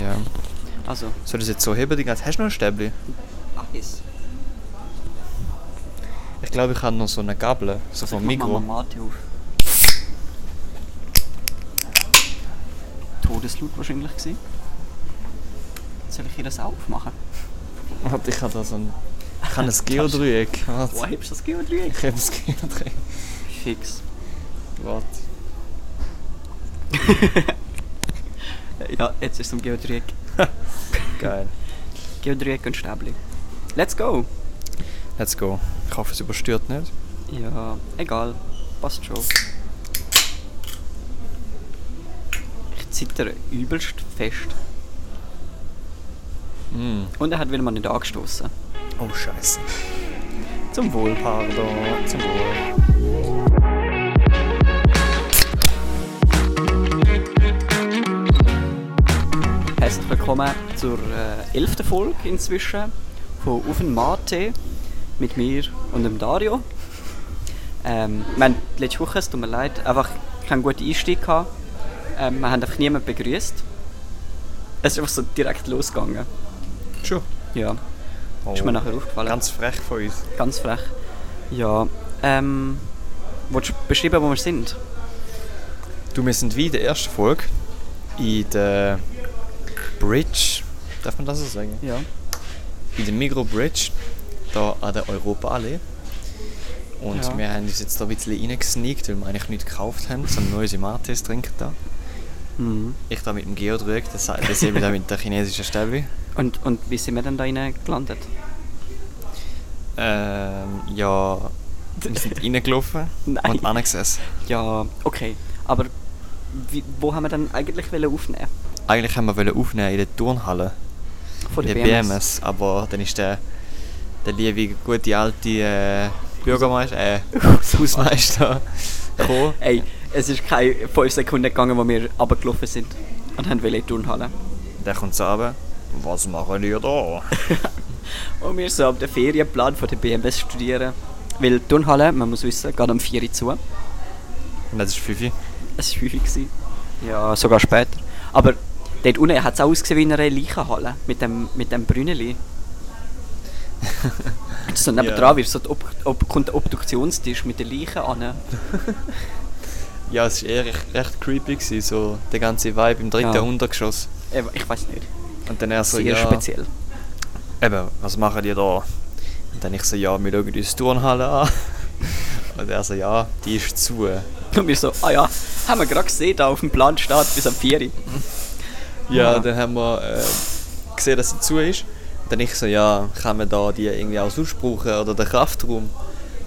Ja. Also, Soll ich das jetzt so heben? Hast du noch ein Stäbli? Eis. Ich glaube, ich habe noch so eine Gabel. So vom Ich mach Mikro. mal Mate auf. Todeslaut wahrscheinlich gewesen. Soll ich ihr das auch aufmachen? Warte, ich habe da so ein... Ich habe ein Geodreieck. Wo hebst du das Geodreieck? Ich habe ein Geodreieck. Fix. Warte. Ja, jetzt ist es um Geodreieck. Geil. Geodreieck und Stäbli. Let's go! Let's go. Ich hoffe, es überstört nicht. Ja, egal. Passt schon. Ich zittere übelst fest. Mm. Und er hat wieder mal nicht angestoßen. Oh, Scheiße. Zum Wohl. Pardon. Zum Wohl. Herzlich willkommen zur äh, elften Folge inzwischen von Auf den Mate mit mir und dem Dario. Ähm, wir haben letzte Woche, es tut mir leid, einfach keinen guten Einstieg gehabt. Ähm, wir haben einfach niemanden begrüßt. Es ist einfach so direkt losgegangen. Schon. Ja, Oh. ist mir nachher aufgefallen. Ganz frech von uns. Ganz frech. Ja, ähm, willst du beschreiben, wo wir sind? Du, wir sind wie in der ersten Folge in der Bridge. Darf man das so sagen? Ja. In der Migro Bridge, da an der Europaallee. Und Ja. wir haben uns jetzt da ein bisschen reingesneakt, weil wir eigentlich nichts gekauft haben, sondern nur unsere Mates trinken da. Mhm. Ich da mit dem Geodreieck, das das eben da mit der chinesischen Stäbli. Und, und wie sind wir denn da rein gelandet? Ähm, ja, wir sind reingelaufen und angesessen. Ja, okay. Aber wie, wo haben wir dann eigentlich wollen aufnehmen? Eigentlich haben wir wollen aufnehmen in der Turnhalle, Von der der BMS. BMS, aber dann ist der, der liebe, gute alte äh, Bürgermeister, äh, Hausmeister gekommen. Ey, es ist keine 5 Sekunden gegangen, wo wir runtergelaufen sind und haben wollen in die Turnhalle. Der kommt so runter. Was machen ihr da? Und wir so ab den Ferienplan von der BMS studieren. Weil die Turnhalle, man muss wissen, geht um 4 Uhr zu. Und das ist 5 Es war 5 Uhr. gewesen. Ja, sogar später. Aber dort unten hat es auch ausgesehen wie in einer Leichenhalle. Mit dem, mit dem Brünneli. so nebendran Ja. wird so die Ob Ob kommt der Obduktionstisch mit den Leichen an. Ja, es war eher recht, recht creepy, gewesen, so der ganze Vibe im dritten Ja. Untergeschoss. Ich weiß nicht. Und dann er so, Sehr ja, speziell. eben, was machen die da? Und dann ich so, ja, wir schauen uns die Turnhalle an. Und er so, ja, die ist zu. Und wir so, ah ja, haben wir gerade gesehen, da auf dem Plan steht bis am 4 Uhr. Ja, Ja. dann haben wir äh, gesehen, dass sie zu ist. Und dann ich so, ja, kann man da die irgendwie auch sonst brauchen oder den Kraftraum?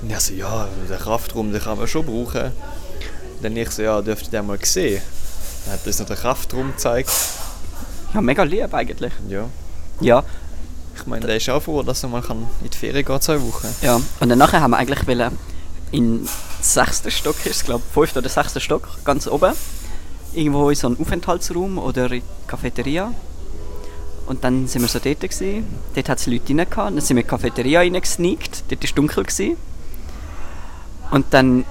Und er so, ja, den Kraftraum, den kann man schon brauchen. Dann ich so, ja, dürft ihr den mal sehen? Dann hat uns noch den Kraftraum gezeigt. Ja, mega lieb eigentlich. Ja, Ja, ich meine, der ist auch froh, dass er mal kann in die Ferien gehen zwei Wochen. ja. Und dann nachher haben wir eigentlich wollen in sechsten Stock ist es, glaube ich, oder sechster Stock, ganz oben. Irgendwo in so einem Aufenthaltsraum oder in die Cafeteria. Und dann sind wir so dort gewesen. Dort hat es Leute rein gehabt. Dann sind wir in die Cafeteria reingesneakt. Dort war es dunkel. Gewesen. Und dann,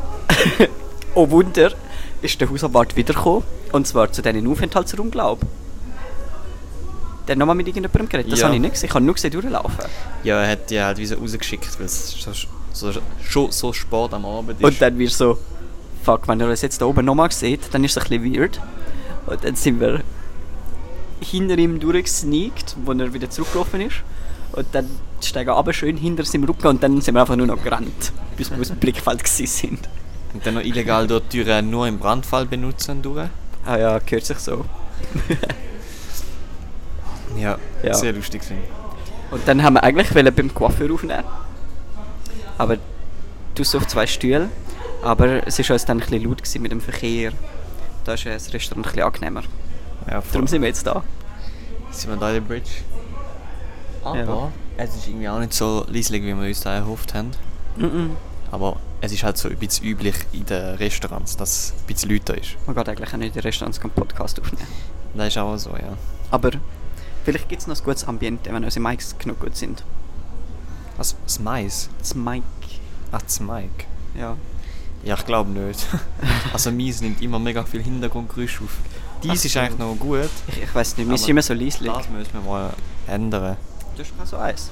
oh Wunder, ist der Hausabwart wiedergekommen. Und zwar zu denen Aufenthaltsraum, glaube ich. Der hat nochmal mit irgendjemandem geredet. Das Ja. habe ich nicht gesehen. Ich habe nur gesehen durchlaufen. Ja, er hat die halt wie so rausgeschickt, weil es so, so, schon so spät am Abend ist. Und dann wir so, fuck, wenn ihr uns jetzt da oben nochmal seht, dann ist es ein bisschen weird. Und dann sind wir hinter ihm durchgesneakt, wo er wieder zurückgelaufen ist. Und dann steigen wir aber schön hinter seinem Rücken und dann sind wir einfach nur noch gerannt, bis wir aus dem Blickfeld sind. Und dann noch illegal dort die Türen nur im Brandfall benutzen durch. Ah ja, gehört sich so. Ja, Ja. sehr lustig ich. Und dann haben wir eigentlich beim Coiffeur aufnehmen. Aber du auf zwei Stühle. Aber es war uns dann ein bisschen laut gewesen mit dem Verkehr. Da ist ja das Restaurant ein bisschen angenehmer. Ja. Darum sind wir jetzt da. sind wir da in der Bridge. Aber Ja. es ist irgendwie auch nicht so leislich, wie wir uns da erhofft haben. Mhm. Aber es ist halt so ein bisschen üblich in den Restaurants, dass ein bisschen Leute da ist. Man geht eigentlich auch nicht in den Restaurants einen Podcast aufnehmen. Das ist auch so, ja. Aber vielleicht gibt es noch ein gutes Ambiente, wenn unsere Mics genug gut sind. Was? Das Mic, Ach, das Mic. ja. Ja, ich glaube nicht. also Mies nimmt immer mega viel Hintergrundgeräusch auf. Dies ist eigentlich noch gut. Ich, ich weiß nicht, wir sind immer so leislich. Das müssen wir mal ändern. Du hast so eins.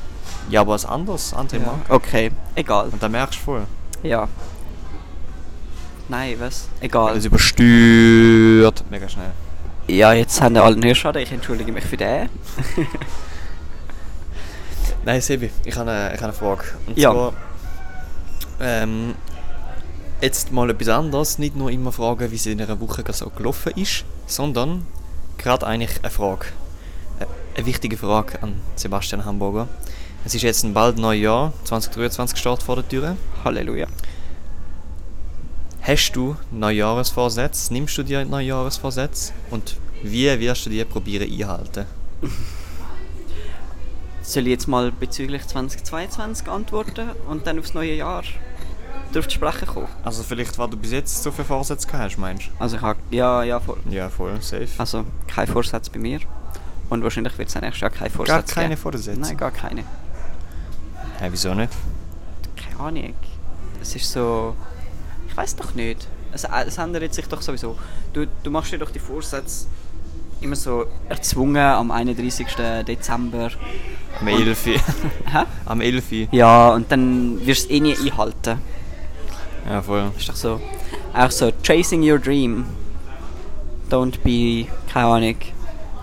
Ja, aber was anderes, andere Ja. Marke. Okay, egal. Und dann merkst du voll. Ja. Nein, was? Egal. Alles übersteuert. Mega schnell. ja, jetzt haben wir alle einen Hörschaden. Ich entschuldige mich für den. Nein, Sebi, ich habe eine, ich habe eine Frage. Und Ja. zwar, ähm, jetzt mal etwas anderes. Nicht nur immer fragen, wie es in einer Woche so gelaufen ist, sondern gerade eigentlich eine Frage. Äh, Eine wichtige Frage an Sebastian Hamburger. Es ist jetzt ein bald neues Jahr, 2023 steht vor der Tür. Halleluja. Hast du Neujahresvorsätze? Nimmst du dir Neujahresvorsätze? Und wie wirst du die probieren einhalten? Soll ich jetzt mal bezüglich 2022 antworten und dann aufs neue Jahr zu sprechen kommen? Also vielleicht, was du bis jetzt so viele Vorsätze gehabt hast, meinst Also ich habe, ja, ja, voll. du? Ja, voll, safe. Also kein Vorsatz bei mir. Und wahrscheinlich wird es nächstes Jahr kein Gar Vorsatz keine geben. Vorsätze? Nein, gar keine. Hä, wieso nicht? Keine Ahnung. Es ist so... Ich weiß doch nicht. Es, es ändert sich doch sowieso. Du, du machst dir doch die Vorsätze immer so erzwungen am 31. Dezember. Am Und- 11. Hä? Am 11. Ja, und dann wirst du es eh nie einhalten. Ja, voll. ist doch so. Auch so, chasing your dream. Don't be, keine Ahnung,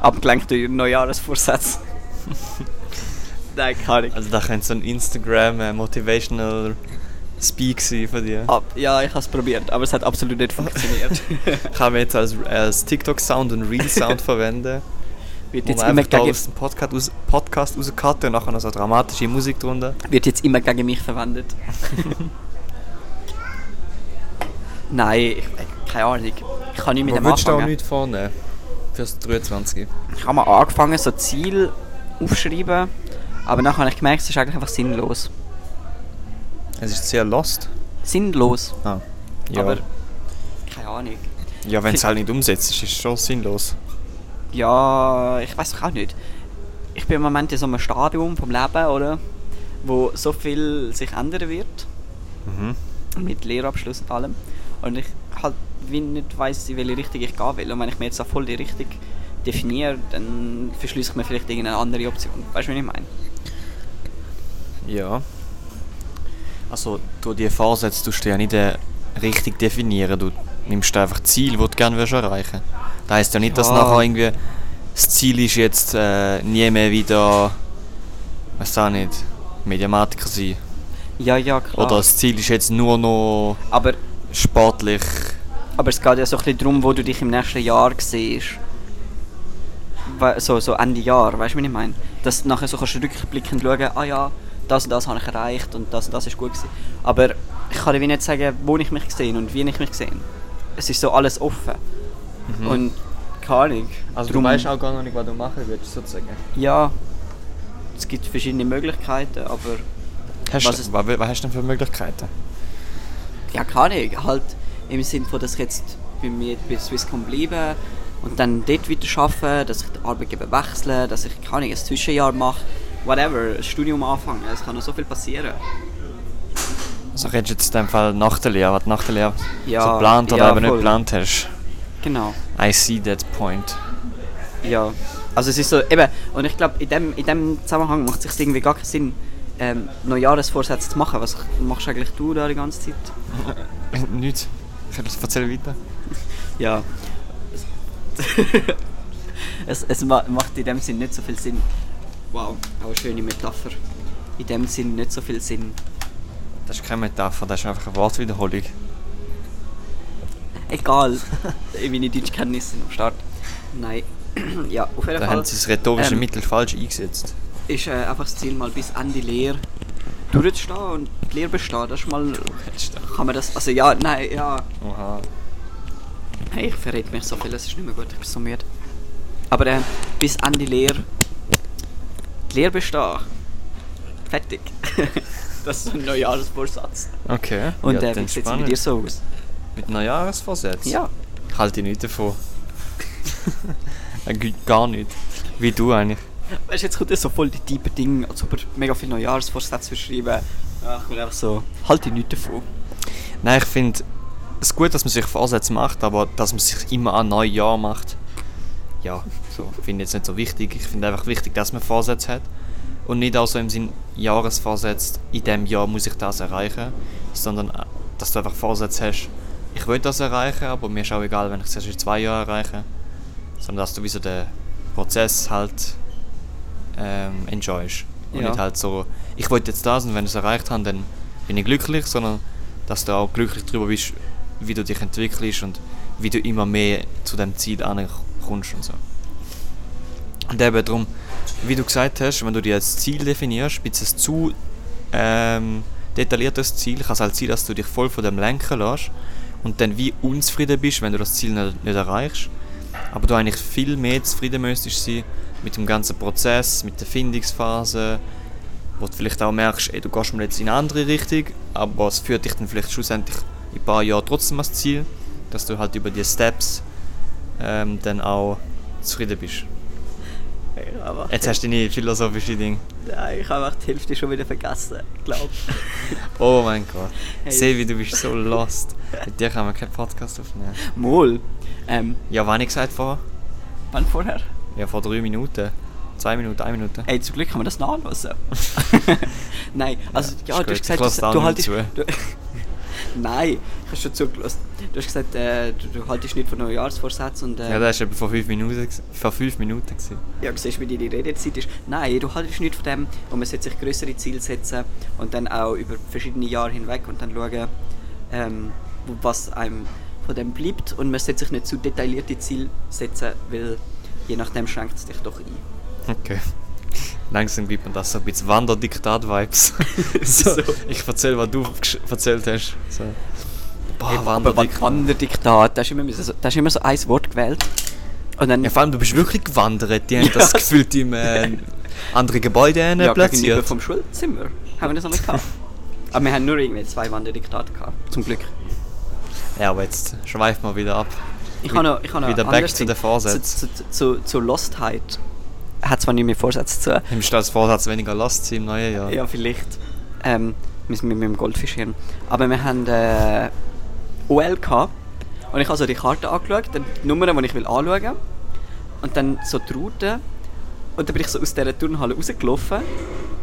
abgelenkt durch Neujahresvorsatz. Nein, keine Ahnung. Also da könnte so ein Instagram äh, Motivational Speak von dir. Ab, ja, ich habe es probiert, aber es hat absolut nicht funktioniert. Kann man jetzt als, als TikTok-Sound und Reel-Sound verwenden. wird, jetzt immer gegen, aus dem Podcast, raus, Podcast rauscutten und nachher noch so dramatische Musik drunter. wird jetzt immer gegen mich verwendet. Nein, ich, äh, keine Ahnung. Ich kann nicht mit Wo dem würdest du auch anfangen. nichts vornehmen? Fürs 23. Ich habe mal angefangen, so Ziel aufschreiben, aber nachher habe ich gemerkt, es ist eigentlich einfach sinnlos. Es ist sehr lost. Sinnlos. Ah. Ja, Aber keine Ahnung. ja wenn es halt nicht umsetzt, ist es schon sinnlos. Ja, ich weiß auch nicht. Ich bin im Moment in so einem Stadium vom Leben, oder? Wo so viel sich ändern wird. Mhm. Mit Lehrabschluss und allem. Und ich halt wie nicht weiss, in welche Richtung ich gehen will. Und wenn ich mir jetzt auch voll die Richtung definiere, dann verschließe ich mir vielleicht irgendeine andere Option. Weißt du, wie ich meine? Ja. Also, du die Vorsätze tust du ja nicht äh, richtig definieren. Du nimmst einfach Ziel, die du gerne willst erreichen Das heisst ja nicht, dass Ja. nachher irgendwie das Ziel ist jetzt äh, nie mehr wieder, weiß auch nicht, Mediamatiker sein. Ja, ja, klar. Oder das Ziel ist jetzt nur noch aber, sportlich. aber es geht ja so ein bisschen darum, wo du dich im nächsten Jahr siehst. So, so Ende Jahr, weißt du, wie ich meine? Dass du nachher so kannst rückblickend schauen, ah ja, das und das habe ich erreicht und das und das ist gut gewesen. Aber ich kann dir wie nicht sagen, wo ich mich gesehen und wie ich mich gesehen. Es ist so alles offen. Mhm. Und keine Ahnung. also Drum- du weißt auch gar nicht, was du machen willst, sozusagen. Ja, es gibt verschiedene Möglichkeiten, aber Hast Was du, was, was hast du denn für Möglichkeiten? ja, keine Ahnung. Halt im Sinne von, dass ich jetzt bei mir bei Swisscom bleibe und dann dort weiter arbeite, dass ich den Arbeitgeber wechsle, dass ich keine Ahnung, ein Zwischenjahr mache, whatever, Studium anfange. Es kann noch so viel passieren. Also redest du jetzt in dem Fall nach der Lehre, was du nach der Lehre Ja, so geplant oder ja, eben nicht voll. geplant hast. Genau. I see that point. Ja. Also es ist so, eben, und ich glaube, in dem, in dem Zusammenhang macht es sich irgendwie gar keinen Sinn, ähm, Neujahresvorsätze zu machen. Was machst eigentlich du da die ganze Zeit? Nichts. Ich erzähle weiter. Ja. es, es ma macht in dem Sinn nicht so viel Sinn. Wow, auch eine schöne Metapher. In dem Sinn nicht so viel Sinn. Das ist keine Metapher, das ist einfach eine Wortwiederholung. Egal. Meine Deutschkenntnisse sind am Start. Nein. ja, auf jeden Da Fall haben sie das rhetorische ähm, Mittel falsch eingesetzt. ist äh, einfach das Ziel, mal bis Ende Lehre durchzustehen und die Lehre bestehen. Das ist mal... Kann man das... Also ja, nein, ja... Oha. Hey, ich verrät mich so viel, es ist nicht mehr gut, ich bin so müde. Aber äh, bis Ende Lehre. Die Lehre bestehen. Fertig. das ist so ein Neujahresvorsatz. Okay. Und ja, äh, wie sieht es bei spannend. dir so aus? Mit Neujahresvorsätzen? Ja. Halte ich nicht davon. Äh, Gar nicht. Wie du eigentlich. Weißt du, jetzt kommt ja so voll die tiefen Dinge, als ob er mega viele Neujahrsvorsätze verschreiben. Ja, ich bin einfach so, halt dich nicht davon. Nein, ich finde es gut, dass man sich Vorsätze macht, aber dass man sich immer an Neujahr macht, ja, so, finde ich jetzt nicht so wichtig. Ich finde einfach wichtig, dass man Vorsätze hat. Und nicht auch so im Sinn Jahresvorsätze, in diesem Jahr muss ich das erreichen, sondern äh, dass du einfach Vorsätze hast, ich will das erreichen, aber mir ist auch egal, wenn ich es erst in zwei Jahren erreiche, sondern dass du wie so den Prozess halt ähm, enjoyst. Und Ja. nicht halt so, ich wollte jetzt das und wenn ich es erreicht habe, dann bin ich glücklich, sondern dass du auch glücklich darüber bist, wie du dich entwickelst und wie du immer mehr zu dem Ziel ankommst und so. Und eben darum, wie du gesagt hast, wenn du dir als Ziel definierst, ein bisschen zu ähm, detailliertes Ziel, kann es halt sein, dass du dich voll von dem lenken lässt und dann wie unzufrieden bist, wenn du das Ziel nicht, nicht erreichst. Aber du eigentlich viel mehr zufrieden müsstest sein mit dem ganzen Prozess, mit der Findungsphase, wo du vielleicht auch merkst, ey, du gehst mal jetzt in eine andere Richtung, aber es führt dich dann vielleicht schlussendlich in ein paar Jahren trotzdem ans Ziel, dass du halt über die Steps ähm, dann auch zufrieden bist. Aber Jetzt hast du deine philosophische Ding. Nein, ich habe einfach die Hälfte schon wieder vergessen, glaube Oh mein Gott. Hey. Sevi, du bist so lost. Mit dir kann man keinen Podcast aufnehmen. Mol. Ähm, Ja, wann ich gesagt vor? wann vorher? Ja, vor drei Minuten. Zwei Minuten, eine Minute. Ey, zum Glück kann man das nachlesen. Nein, also ja, ist du hast gesagt, du, du haltest... Du, Nein, ich habe schon zugelassen. Du hast gesagt, äh, du, du haltest nicht von Neujahrsvorsätzen und... Äh, Ja, das war vor fünf Minuten. Vor fünf Minuten. Gewesen. Ja, du siehst, wie deine Redezeit ist. Nein, du haltest nicht von dem und man sollte sich größere Ziele setzen und dann auch über verschiedene Jahre hinweg und dann schauen, ähm, was einem von dem bleibt und man sollte sich nicht zu detaillierte Ziele setzen, weil je nachdem schränkt es dich doch ein. Okay. Langsam gibt man das so ein bisschen Wanderdiktat-Vibes. so. Ich erzähle, was du erzählt hast. So. Boah, Wanderdiktat. Wanderdiktat, da hast du immer, so, immer so ein Wort gewählt und dann Ja, vor allem, du bist wirklich gewandert. Die haben das Ja. gefühlt im äh, andere Gebäude ja, platziert. vom Schulzimmer haben wir das noch nicht gehabt. Aber wir haben nur irgendwie zwei Wanderdiktate gehabt, zum Glück. Ja, aber jetzt schweift mal wieder ab. Ich habe noch, ich habe noch Wieder back anderes to Ding. the Vorsätze. Zu, zu, zu, zu Lostheit. Hat zwar nicht mehr Vorsätze zu. Nimmst du als Vorsatz weniger Last im neuen Jahr? Ja, vielleicht. Ähm, müssen wir mit dem Goldfischchen. Aber wir haben äh, OL gehabt. Und ich habe so die Karte angeschaut, dann die Nummern, die ich will anschauen Und dann so die Route. Und dann bin ich so aus dieser Turnhalle rausgelaufen.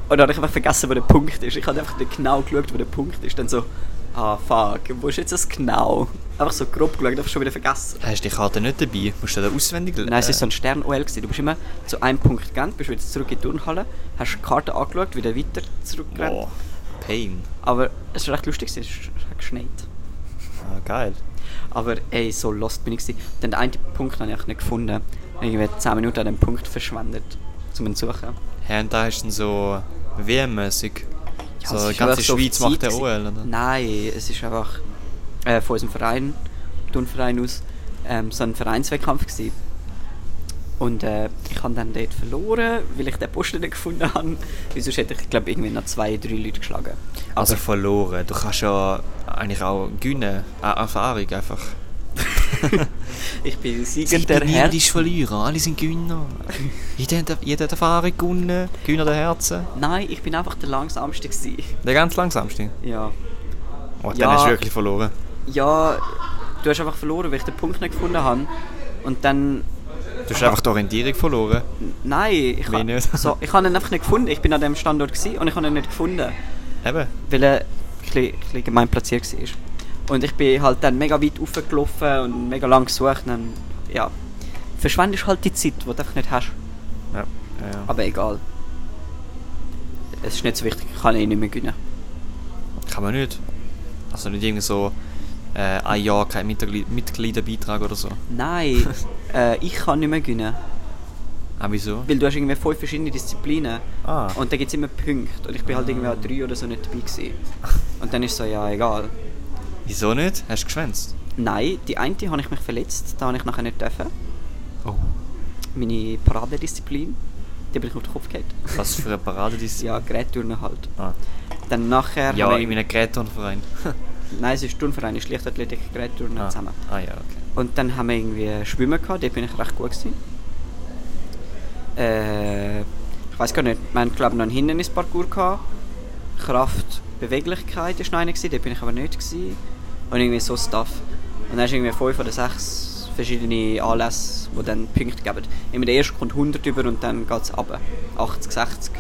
Und dann habe ich einfach vergessen, wo der Punkt ist. Ich habe einfach nicht genau geschaut, wo der Punkt ist. Dann so, ah fuck, wo ist jetzt das genau? Einfach so grob geschaut, einfach schon wieder vergessen. Hast du die Karte nicht dabei? Musst du da auswendig Nein, es war so ein Stern-OL. Du bist immer zu einem Punkt gegangen, bist wieder zurück in die Turnhalle, hast die Karte angeschaut, wieder weiter zurückgerannt. Boah, Pain. Aber es war recht lustig, es hat geschneit. Ah, geil. Aber ey, so lost bin ich. gewesen. Den einen Punkt habe ich nicht gefunden. Irgendwie 10 Minuten an dem Punkt verschwendet, um ihn zu suchen. Ja, und da ist dann so WM-mäßig. Ja, so die ganze Schweiz macht der. OL, oder? Nein, es ist einfach äh, von unserem Verein, Turnverein aus, ähm, so ein Vereinswettkampf gewesen. Und äh, ich habe dann dort verloren, weil ich den Posten nicht gefunden habe. Sonst hätte ich, glaube irgendwie noch zwei, drei Leute geschlagen. Also verloren. Du kannst ja eigentlich auch gewinnen. Äh, Erfahrung einfach. ich bin Sie Sieger der Herzen. ist verlieren, alle sind Gewinner. jeder, hat, jeder hat Erfahrung gewonnen, Gewinner der Herzen. Nein, ich bin einfach der langsamste gewesen. Der ganz langsamste. Ja. Oh, dann Ja. hast du wirklich verloren. Ja, du hast einfach verloren, weil ich den Punkt nicht gefunden habe. Und dann... Du hast einfach die Orientierung verloren. Nein, ich, ha- so, ich habe ihn einfach nicht gefunden. Ich bin an dem Standort und ich habe ihn nicht gefunden. Eben. Weil er ein bisschen, ein bisschen gemein platziert war. Und ich bin halt dann mega weit raufgelaufen und mega lang gesucht. Und dann, ja, verschwendest halt die Zeit, die du einfach nicht hast. Ja. ja, ja. Aber egal. Es ist nicht so wichtig, ich kann eh nicht mehr gewinnen. Kann man nicht. Also nicht irgendwie so äh, ein Jahr kein Mitglied Mitgliederbeitrag oder so. Nein, äh, ich kann nicht mehr gewinnen. Ah, wieso? Weil du hast irgendwie fünf verschiedene Disziplinen. Ah. Und da gibt es immer Punkte. Und ich bin halt irgendwie an drei oder so nicht dabei gewesen. Und dann ist so, ja, egal. Wieso nicht? Hast du geschwänzt? Nein, die eine habe ich mich verletzt, da habe ich nachher nicht dürfen. Oh. Meine Paradedisziplin, die bin ich auf den Kopf gehabt. Was für eine Paradedisziplin? Ja, Gerätturnen halt. Ah. Dann nachher... Ja, in einem Gerätturnverein. Nein, es ist Turnverein, ist Leichtathletik, Gerätturnen ah. zusammen. ah ja, okay. Und dann haben wir irgendwie Schwimmen gehabt, dort bin ich recht gut gewesen. Äh, ich weiß gar nicht, wir haben glaube ich noch einen Hindernisparcours gehabt. Kraft, Beweglichkeit war noch einer, dort bin ich aber nicht gewesen. Und irgendwie so Stuff. Und dann hast du irgendwie fünf oder sechs verschiedene Anlässe, die dann Punkte geben. Immer der erste kommt 100 über und dann geht es runter. 80, 60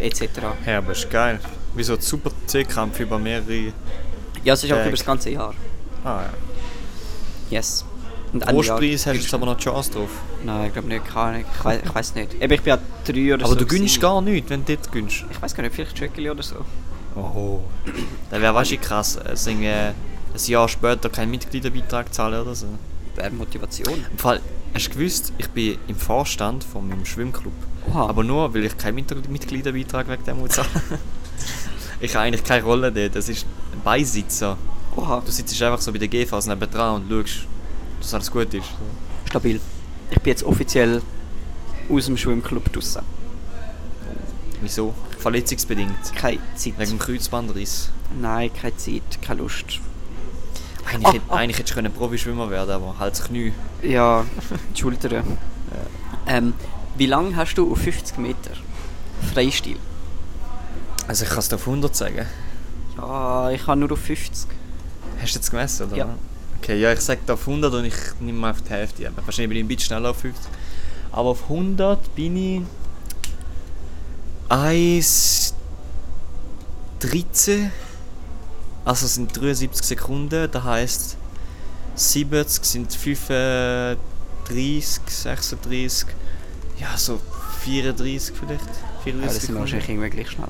etc. Ja, aber ist geil. Wie so ein super C-Kampf über mehrere. Ja, es ist auch über das ganze Jahr. Ah ja. Yes. Und Großpreis hast du jetzt aber noch die Chance drauf. Nein, ich glaube nicht. Keine Ahnung. Ich weiß, ich weiß nicht. Eben, ich bin ja drei oder Aber so. du gönnst gar nichts, wenn du dort gönnst. Ich weiß gar nicht, vielleicht Schöckeli oder so. Oh. Dann wäre wahrscheinlich krass, äh, sing, äh, ein Jahr später keinen Mitgliederbeitrag zahlen oder so. Wäre Motivation. Im Fall, hast du gewusst, ich bin im Vorstand von meinem Schwimmclub. Oha. Aber nur, weil ich keinen Mit- Mitgliederbeitrag wegen dem muss zahlen. ich habe eigentlich keine Rolle dort. Das ist ein Beisitzer. Oha. Du sitzt einfach so bei der GVs neben dran und schaust, dass alles gut ist. Stabil. Ich bin jetzt offiziell aus dem Schwimmclub draussen. Wieso? Verletzungsbedingt. Keine Zeit. Wegen dem Kreuzbandriss. Nein, keine Zeit, keine Lust. Eigentlich, Ah, hätte, ah. eigentlich hättest du Profischwimmer werden aber halt das Knie. Ja, die Schultern. Ähm, wie lange hast du auf 50 Meter Freistil? Also ich kann es auf 100 sagen. Ja, ich habe nur auf 50. Hast du jetzt gemessen, oder? Ja. Okay, ja, ich sage auf 100 und ich nehme mal auf die Hälfte. Aber wahrscheinlich bin ich ein bisschen schneller auf 50. Aber auf 100 bin ich 1 13. Also es sind 73 Sekunden, das heisst 70 sind 35, 36, ja so 34 vielleicht. 34 Ja, das sind wahrscheinlich irgendwie gleich schnell.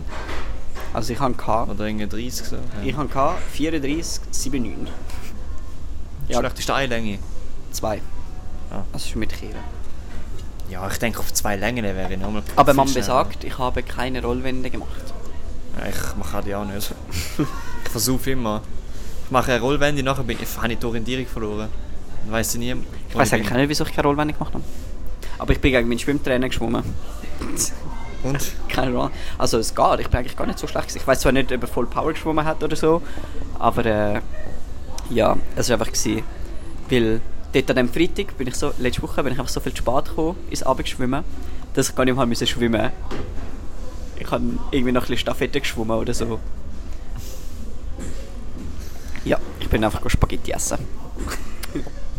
Also ich habe gehabt, Oder irgendwie 30 so. Ja. ich habe gehabt 34, 79. Ja, Schlechteste Einlänge. zwei. Ah. Also schon mit Kehren. Ja, ich denke auf zwei Längen wäre ich nochmal. Aber man besagt, ich habe keine Rollwände gemacht. Ja, ich mache die auch nicht. ich versuche immer. Ich mache eine Rollwende, nachher bin ich, habe ich die Orientierung verloren. Dann weiss ich nie. Ich weiß eigentlich nicht, wieso ich keine Rollwände gemacht habe. Aber ich bin gegen meinen Schwimmtrainer geschwommen. Und? Keine Ahnung. Also es geht, ich bin eigentlich gar nicht so schlecht. Ich weiß zwar nicht, ob er voll Power geschwommen hat oder so, aber äh, ja, es war einfach gewesen, weil dort an dem Freitag bin ich so, letzte Woche bin ich einfach so viel zu spät gekommen ins Abendschwimmen, dass ich gar nicht mehr schwimmen. Ich habe irgendwie noch ein bisschen Staffette geschwommen oder so. Ich bin einfach Spaghetti essen.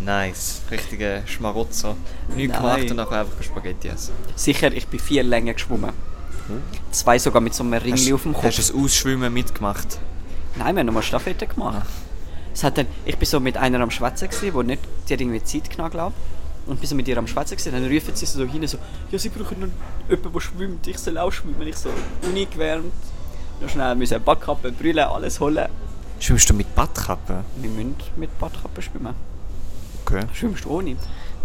Nice. Richtige Schmarotzer. Nichts Nein. gemacht und nachher einfach Spaghetti essen. Sicher, ich bin vier Längen geschwommen. Zwei sogar mit so einem Ringli auf dem Kopf. Hast du das Ausschwimmen mitgemacht? Nein, wir haben nochmal Staffette gemacht. Es hat dann, ich bin so mit einer am Schwätzen gsi, wo nicht, die hat irgendwie Zeit genommen, glaub. Und bin so mit ihr am Schwätzen gsi, dann rufen sie so hin, so, ja, sie brauchen noch jemanden, der schwimmt, ich soll auch schwimmen. Ich so, Uni gewärmt, noch schnell müssen Badkappe, Brille, alles holen. Schwimmst du mit Badkappe? Wir müssen mit Badkappe schwimmen. Okay. Schwimmst du ohne?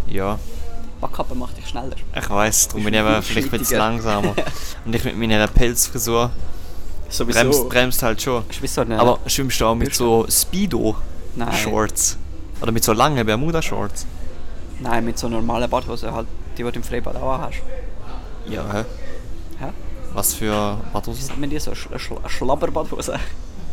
Ja. Badkappe macht dich schneller. Ich weiß, darum bin ich aber vielleicht ein bisschen langsamer. und ich mit meiner Pelzfrisur Sowieso. bremst, bremst halt schon. So Aber schwimmst du auch mit so. Speedo-Shorts? Oder mit so langen Bermuda-Shorts? Nein, mit so normalen Badhosen halt, die, du im Freibad auch hast. Ja, hä? Hä? Was für sagt man die so? Sch Sch Schlabberbadhose?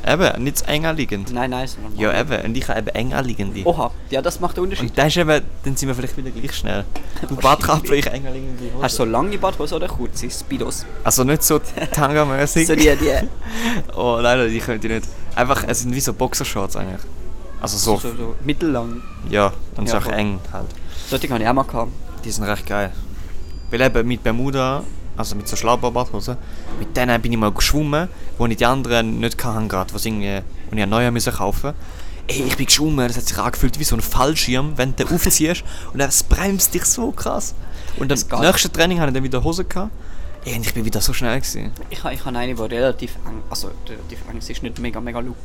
Eben, nicht zu eng anliegend. Nein, nein, so normal. Ja, eben. Und ich habe eben eng anliegende. Oha, ja, das macht den Unterschied. Und dann, ist eben, dann sind wir vielleicht wieder gleich schnell. Du Badkappe, ich eng anliegende Hose. Hast du so lange Badhose oder kurze? Speedos. Also nicht so Tanga-mäßig. So die, die. Oh nein, die könnte ich nicht. Einfach, es sind wie so Boxershorts eigentlich. Also so, So, so mittellang. ja, und Ja, ist auch voll. eng halt. Solche habe ich auch mal gehabt. Die sind recht geil. Weil eben mit Bermuda, also mit so Schlabberbadhosen, mit denen bin ich mal geschwommen, wo ich die anderen nicht hatten gerade, was irgendwie, ich einen neuen müssen kaufen Ey, ich bin geschwommen, das hat sich angefühlt wie so ein Fallschirm, wenn du den aufziehst und es bremst dich so krass. Und Es dann geht. nächste Training hatte ich dann wieder Hose gehabt. Ey, und ich bin wieder so schnell gewesen. Ich, ich habe eine, die relativ eng, also relativ eng, sie ist nicht mega, mega look.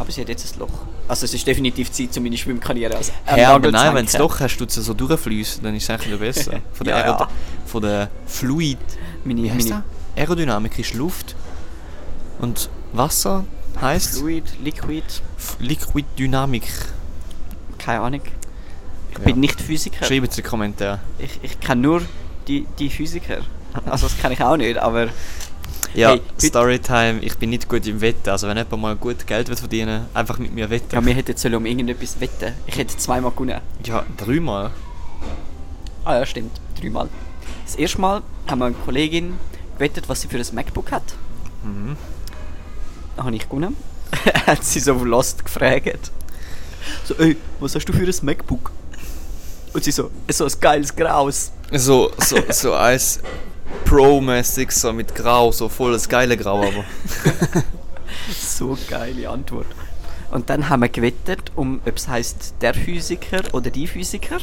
Aber sie hat jetzt ein Loch. Also es ist definitiv Zeit, um meine Schwimmkarriere als Hey, aber nein, wenn es du Loch hast, tut es so durchfließen, dann ist es eigentlich besser. Von der, Ja, ja. Von der Fluid. Meine, meine das? Aerodynamik ist Luft. Und Wasser heißt Fluid, Liquid, F- Liquid Dynamik. keine Ahnung. Ich Ja. bin nicht Physiker. Schreibt es in die Kommentare. Ich, ich kenne nur die, die Physiker. Also das kenne ich auch nicht, aber Ja, Hey, Storytime, ich bin nicht gut im Wetten. Also wenn jemand mal gut Geld will verdienen einfach mit mir wetten. ja, wir hätten jetzt um irgendetwas wetten. Ich hätte zweimal gewonnen. Ja, dreimal. Ah ja, stimmt. Dreimal. Das erste Mal haben wir eine Kollegin gewettet, was sie für ein MacBook hat. Mhm. Dann habe ich gewonnen. hat sie so Lost gefragt. So, ey, was hast du für ein MacBook? Und sie so, so ein geiles Graus. So, so, so als Pro-mäßig, so mit Grau, so volles geile Grau aber. So geile Antwort. Und dann haben wir gewettet, um ob es heißt der Physiker oder die Physiker.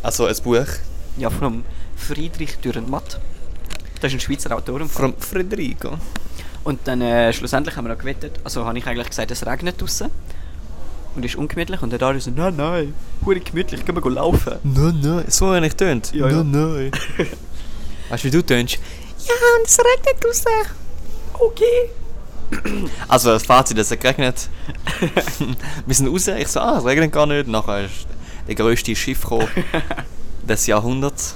Also ein Buch Ja, von Friedrich Dürrenmatt. Das ist ein Schweizer Autor. von Federico. Und dann äh, schlussendlich haben wir noch gewettet. Also habe ich eigentlich gesagt, es regnet draußen. Und ist ungemütlich. Und der Dario so, nein, nein, hure gemütlich, gehen wir laufen. Nein, nein. So habe ich tönt. Ja, ja. Nein, nein. Weißt du, wie du tönst? Ja, und es regnet draußen. Okay. Also das Fazit, es hat geregnet. Wir sind raus, ich so, ah, es regnet gar nicht. Nachher ist der grösste Schiff des Jahrhunderts.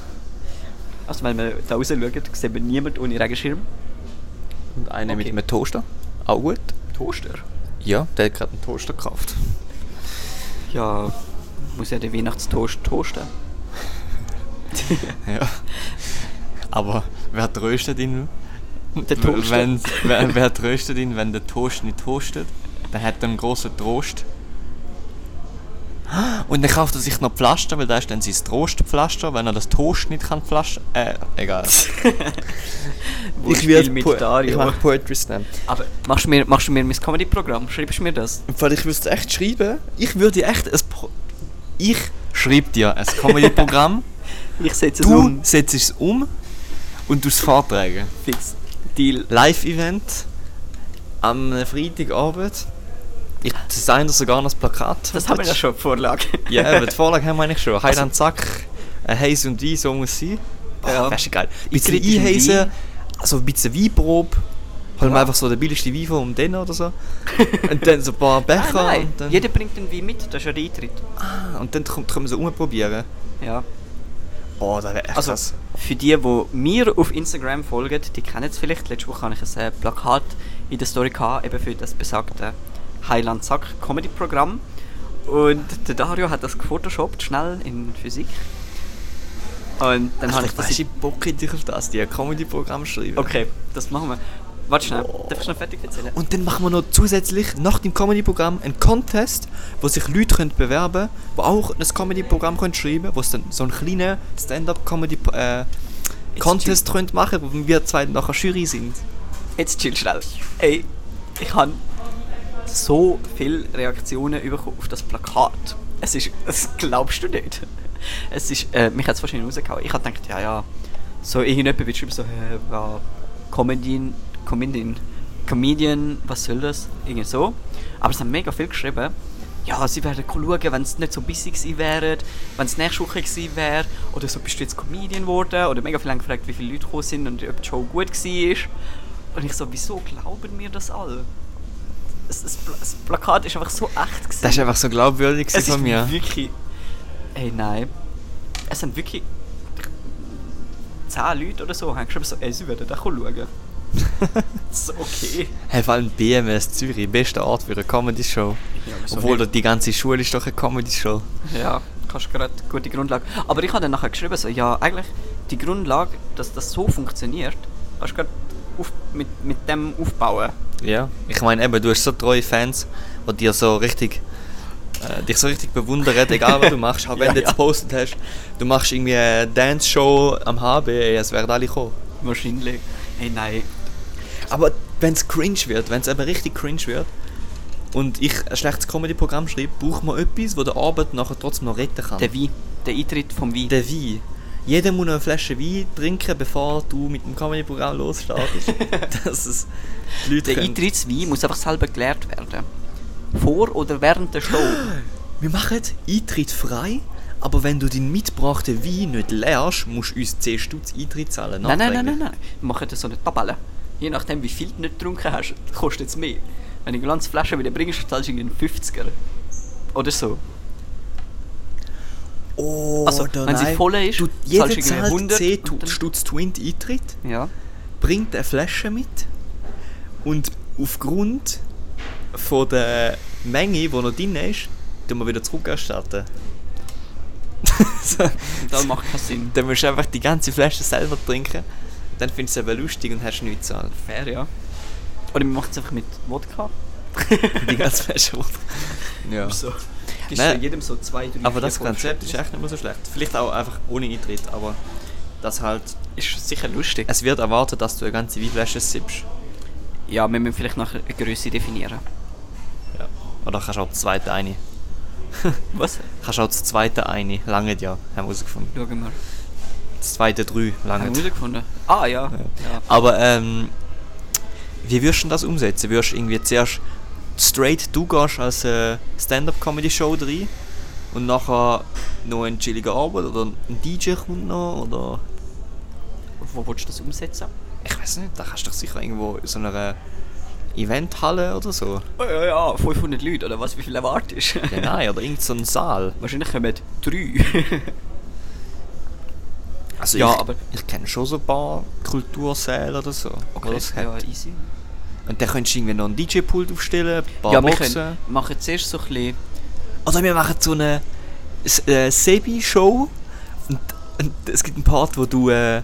Also wenn wir da raus schauen, sehen wir niemanden ohne Regenschirm. Und einer mit Okay. einem Toaster. Auch gut. Toaster? Ja, der hat gerade einen Toaster gekauft. Ja, muss ja der Weihnachtstoast toasten. Ja. Aber wer tröstet ihn? Der. Wenn, wer, wer tröstet ihn, wenn der Toast nicht toastet? Dann hat er einen grossen Trost. Und dann kauft er sich noch Pflaster, weil da ist dann sein Trostpflaster, wenn er das Toast nicht kann pflastern. Äh, egal. Wortspiel mit Po- Dario. Ich mache Poetry Slam. Aber machst du mir, machst du mir mein Comedy-Programm? Schreibst du mir das? Im Fall, ich würde es echt schreiben. Ich würde echt ein Pro Ich schreibe dir ein Comedy-Programm. Ich setze es du um. setzt es um und du es vortragen. Fix. Deal. Live-Event am Freitagabend. Ich designe sogar noch das Plakat. Das haben wir ja schon, die Vorlage. Ja, aber die Vorlage haben wir eigentlich schon. Heiland Zack, ein Heiß und Wein, so muss es sein. Boah, Ja. das ist geil. Ein bisschen krieg ein einheizen, Wein. also ein bisschen Weinprobe. Holen wir einfach so den billigsten Wein von um den oder so. und dann so ein paar Becher. Nein, nein. Jeder bringt einen Wein mit, das ist ja der Eintritt. Ah, und dann können wir so rumprobieren. Ja. Boah, das wäre echt Also, krass. für die, die mir auf Instagram folgen, die kennen es vielleicht. Letzte Woche habe ich ein äh, Plakat in der Story gehabt, eben für das besagte Highland Sack Comedy Programm. Und der Dario hat das gefotoshoppt, schnell in Physik. Und dann habe ich das. Ich Bock hätte ich auf das, die Comedy-Programm schreiben. Okay, das machen wir. Warte schnell, darf ich noch fertig erzählen? Und dann machen wir noch zusätzlich nach dem Comedy-Programm einen Contest, wo sich Leute können bewerben können, die auch ein Comedy-Programm können schreiben können, wo es dann so einen kleinen Stand-up-Comedy-Contest können machen wo wir zwei nachher Jury sind. Jetzt chill schnell. Ey, ich habe so viele Reaktionen bekommen auf das Plakat. Es ist, das glaubst du nicht. Es ist, äh, mich hat es wahrscheinlich rausgehauen. Ich habe gedacht, ja, ja, so irgendjemand wird schreiben, so, äh, ja, Comedian, Comedian, Comedian, was soll das? Irgendwie so. Aber es haben mega viel geschrieben. Ja, sie werden schauen, wenn es nicht so busy gewesen wären, wenn es nächste Woche gewesen wäre, oder so bist du jetzt Comedian geworden, oder mega viele haben gefragt, wie viele Leute gekommen sind und ob die Show gut war. Und ich so, wieso glauben mir das alle? Das, das, das Plakat ist einfach so echt gewesen. Das ist einfach so glaubwürdig es von ist mir. wirklich... Ey, nein. Es sind wirklich... 10 Leute oder so haben geschrieben, so, ey, sie werden da schauen. so, okay. Hey, vor allem BMS Zürich, beste Ort für eine Comedy-Show. Ja, Obwohl die ganze Schule ist doch eine Comedy-Show. Ja, kannst gerade gute Grundlage. Aber ich habe dann nachher geschrieben, so, ja, eigentlich die Grundlage, dass das so funktioniert, kannst du gerade mit, mit dem aufbauen. Ja. Ich meine eben, du hast so treue Fans, die dir so richtig, äh, dich so richtig bewundern, egal was du machst. Auch wenn Ja, du jetzt ja. gepostet hast, du machst irgendwie eine Dance-Show am HB, ey, es werden alle kommen. Wahrscheinlich. Ey, nein. Aber wenn es cringe wird, wenn es eben richtig cringe wird und ich ein schlechtes Comedy-Programm schreibe, braucht man etwas, wo der Arbeit nachher trotzdem noch retten kann. Der Wein. Der Eintritt vom Wein. Der Wein. Jeder muss noch eine Flasche Wein trinken, bevor du mit dem Comedy-Programm losstartest. Dass es die Leute Der können- Eintrittswein muss einfach selber gelehrt werden. Vor oder während der Show. Wir machen Eintritt frei, aber wenn du deinen mitgebrachten Wein nicht leerst, musst du uns 10 Stutz Eintritt zahlen. Nein, nein, nein, nein, nein. Wir machen so eine Tabelle. Je nachdem, wie viel du nicht getrunken hast, kostet es mehr. Wenn du eine ganze Flasche wieder bringst, zahlst du irgendwie einen 50er. Oder so. Oh, Also, wenn sie nein. voll ist, du, zahlst du irgendwie zahlt 100 10 und dann- Stutz Twint Eintritt, Ja. bringt eine Flasche mit und aufgrund von der Menge, die noch drin ist, tun wir wieder zurückerstatten. so, Das macht keinen Sinn. dann musst du einfach die ganze Flasche selber trinken. Dann findest du es eben lustig und hast nichts zahlen. Fair, ja. Oder wir machen es einfach mit Wodka. Die ganze Flasche. Ja. So. Gibst Nein, du jedem so zwei, drei, aber das Konzept ist echt nicht mehr so schlecht. Vielleicht auch einfach ohne Eintritt, aber das halt. Ist sicher lustig. Es wird erwartet, dass du eine ganze Weinflasche sippst. Ja, wir müssen vielleicht nachher eine Größe definieren. Ja. Oder kannst auch das zweite eine. Was? Kannst auch das zweite eine. Lange ja, haben wir herausgefunden. Schauen wir. Das zweite Haben lange. wir herausgefunden? Ah, ja. ja. Aber ähm, wie wirst du das umsetzen? Wirst du irgendwie zuerst straight, du gehst als äh, Stand-Up-Comedy-Show rein und nachher noch ein chilliger Abend oder ein DJ kommt noch oder... Wo willst du das umsetzen? Ich weiß nicht, da kannst du doch sicher irgendwo in so einer Eventhalle oder so. Oh, ja, ja, 500 Leute, oder was? Wie viel erwartest du? Ja, nein, oder irgend so Saal. Wahrscheinlich kommen drei. Also Ja, ich, aber- ich kenne schon so ein paar Kultursäle oder so. wo das ja, easy. Und dann könntest du irgendwie noch einen DJ-Pult aufstellen, ein paar Ja, wir Boxen. können machen zuerst so ein bisschen... Oder wir machen so eine S- äh, Sebi-Show und, und es gibt einen Part, wo du äh,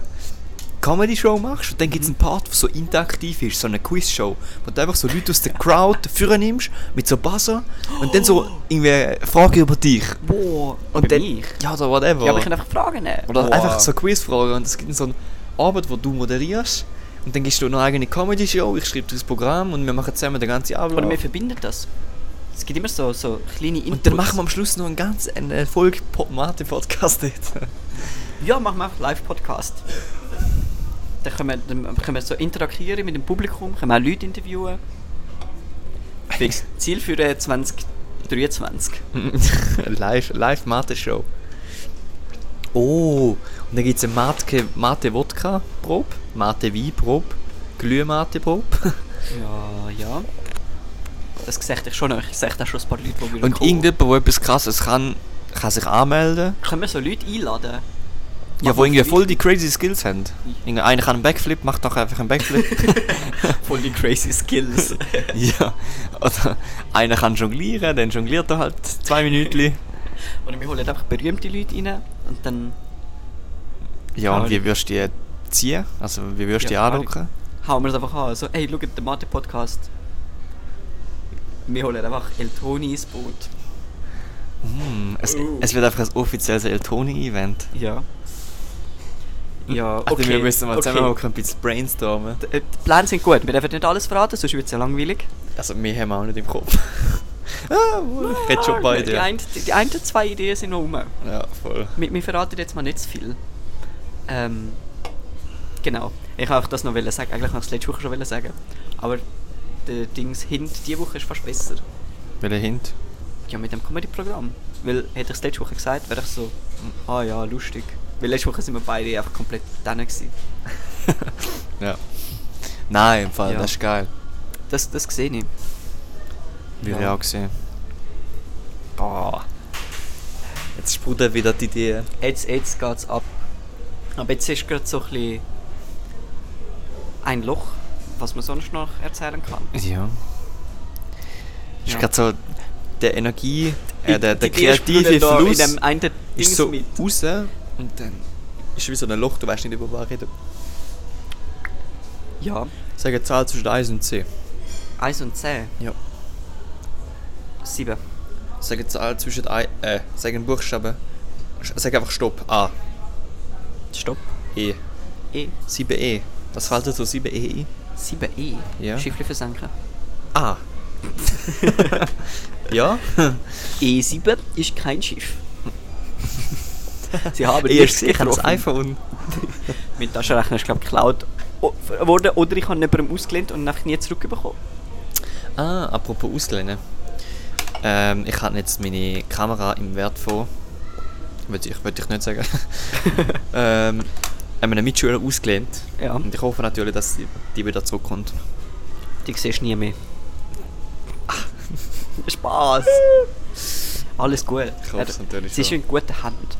Comedy-Show machst und dann gibt es einen Part, der so interaktiv ist, so eine Quiz-Show, wo du einfach so Leute aus der Crowd führen nimmst mit so Buzzer und dann so irgendwie Fragen über dich. Boah, Und dann, mich? ja, oder whatever. Ja, aber ich kann einfach Fragen nehmen. oder Boah. einfach so Quizfragen und es gibt so einen Abend, wo du moderierst und dann gibst du eine eigene Comedy-Show, ich schreibe das Programm und wir machen zusammen den ganzen Abend. Oder wir verbinden das. Es gibt immer so, so kleine Inputs. Und dann machen wir am Schluss noch einen ganz eine Folge Mate-Podcast dort. Ja, machen wir auch Live-Podcast. Dann können, wir, dann können wir so interagieren mit dem Publikum, können wir auch Leute interviewen. Fix. Ziel für äh, 2023. live, live Mate-Show. Oh, und dann gibt es eine Mate, Mate Wodka Probe, Mate Wein Probe, Glühmate Probe. Ja, ja. Das sehe ich schon noch. Ich sehe da schon ein paar Leute, die Und kommen. irgendjemand, der etwas krasses kann, kann sich anmelden. Können wir so Leute einladen? Ja, wo irgendwie voll die crazy Skills haben. Irgendwie Einer kann einen Backflip, macht doch einfach einen Backflip. Voll die crazy Skills. ja. Oder einer kann jonglieren, dann jongliert er halt zwei Minuten. Oder wir holen einfach berühmte Leute rein und dann Ja, und wie wirst du die ziehen? Also, wie wirst du Ja, die andrücken? hauen wir es einfach an. So, hey, schau, der Mathe-Podcast. Wir holen einfach El Toni ins Boot. Mm, es, Oh. es wird einfach ein offizielles Eltoni-Event. Ja. Ja, Also okay. wir müssen mal okay. und ein bisschen brainstormen. Äh, Die Pläne sind gut, wir dürfen nicht alles verraten, sonst wird es ja langweilig. Also wir haben auch nicht im Kopf. ah, ich rede schon Die, beide. ein, die, die einen zwei Ideen sind noch rum. Ja, voll. Wir, wir verraten jetzt mal nicht zu viel. Ähm, genau. Ich wollte auch das noch sagen, eigentlich noch das letzte Woche schon sagen. Aber der Dings Hint diese Woche ist fast besser. Welcher Hint? Ja, mit dem Comedy-Programm. Weil, hätte ich es letzte Woche gesagt, wäre ich so, ah ja, lustig. Weil letzte Woche sind wir beide einfach komplett dann gewesen. Ja. Nein, im Fall, Ja. das ist geil. Das, das sehe ich. Wie Ja. wir auch gesehen. Boah. Jetzt sprudelt wieder die Idee. Jetzt, jetzt geht's ab. Aber jetzt ist gerade so ein bisschen ein Loch, was man sonst noch erzählen kann. Ja. Ist Ja. gerade so der Energie, äh, der, der kreative da Fluss In dem einen ist so mit. raus und dann ist wie so ein Loch, du weißt nicht, über was reden. Ja. Sag eine Zahl zwischen 1 und 10. 1 und 10. Ja. 7. Sag eine Zahl zwischen ein, äh, sag einen Buchstaben. Sag einfach Stopp. A. Stopp. E. E. 7E. Was fällt dir so 7E ein? 7E. Ja. Schiffli versenken. A. ja? E7 ist kein Schiff. Sie haben ich habe das iPhone. Mein Taschenrechner ist, glaube ich, geklaut worden oder ich habe ihn jemandem ausgelehnt und einfach nie zurückbekommen. Ah, apropos Ausgelehnt. Ähm, ich habe jetzt meine Kamera im Wert von. Würde ich, würde ich nicht sagen. ähm, an einem Mitschüler ausgelehnt. Ja. Und ich hoffe natürlich, dass die, wieder zurückkommt. Die siehst du nie mehr. Spaß. Alles gut. Ich hoffe es natürlich Sie ist schon. in guter Hand.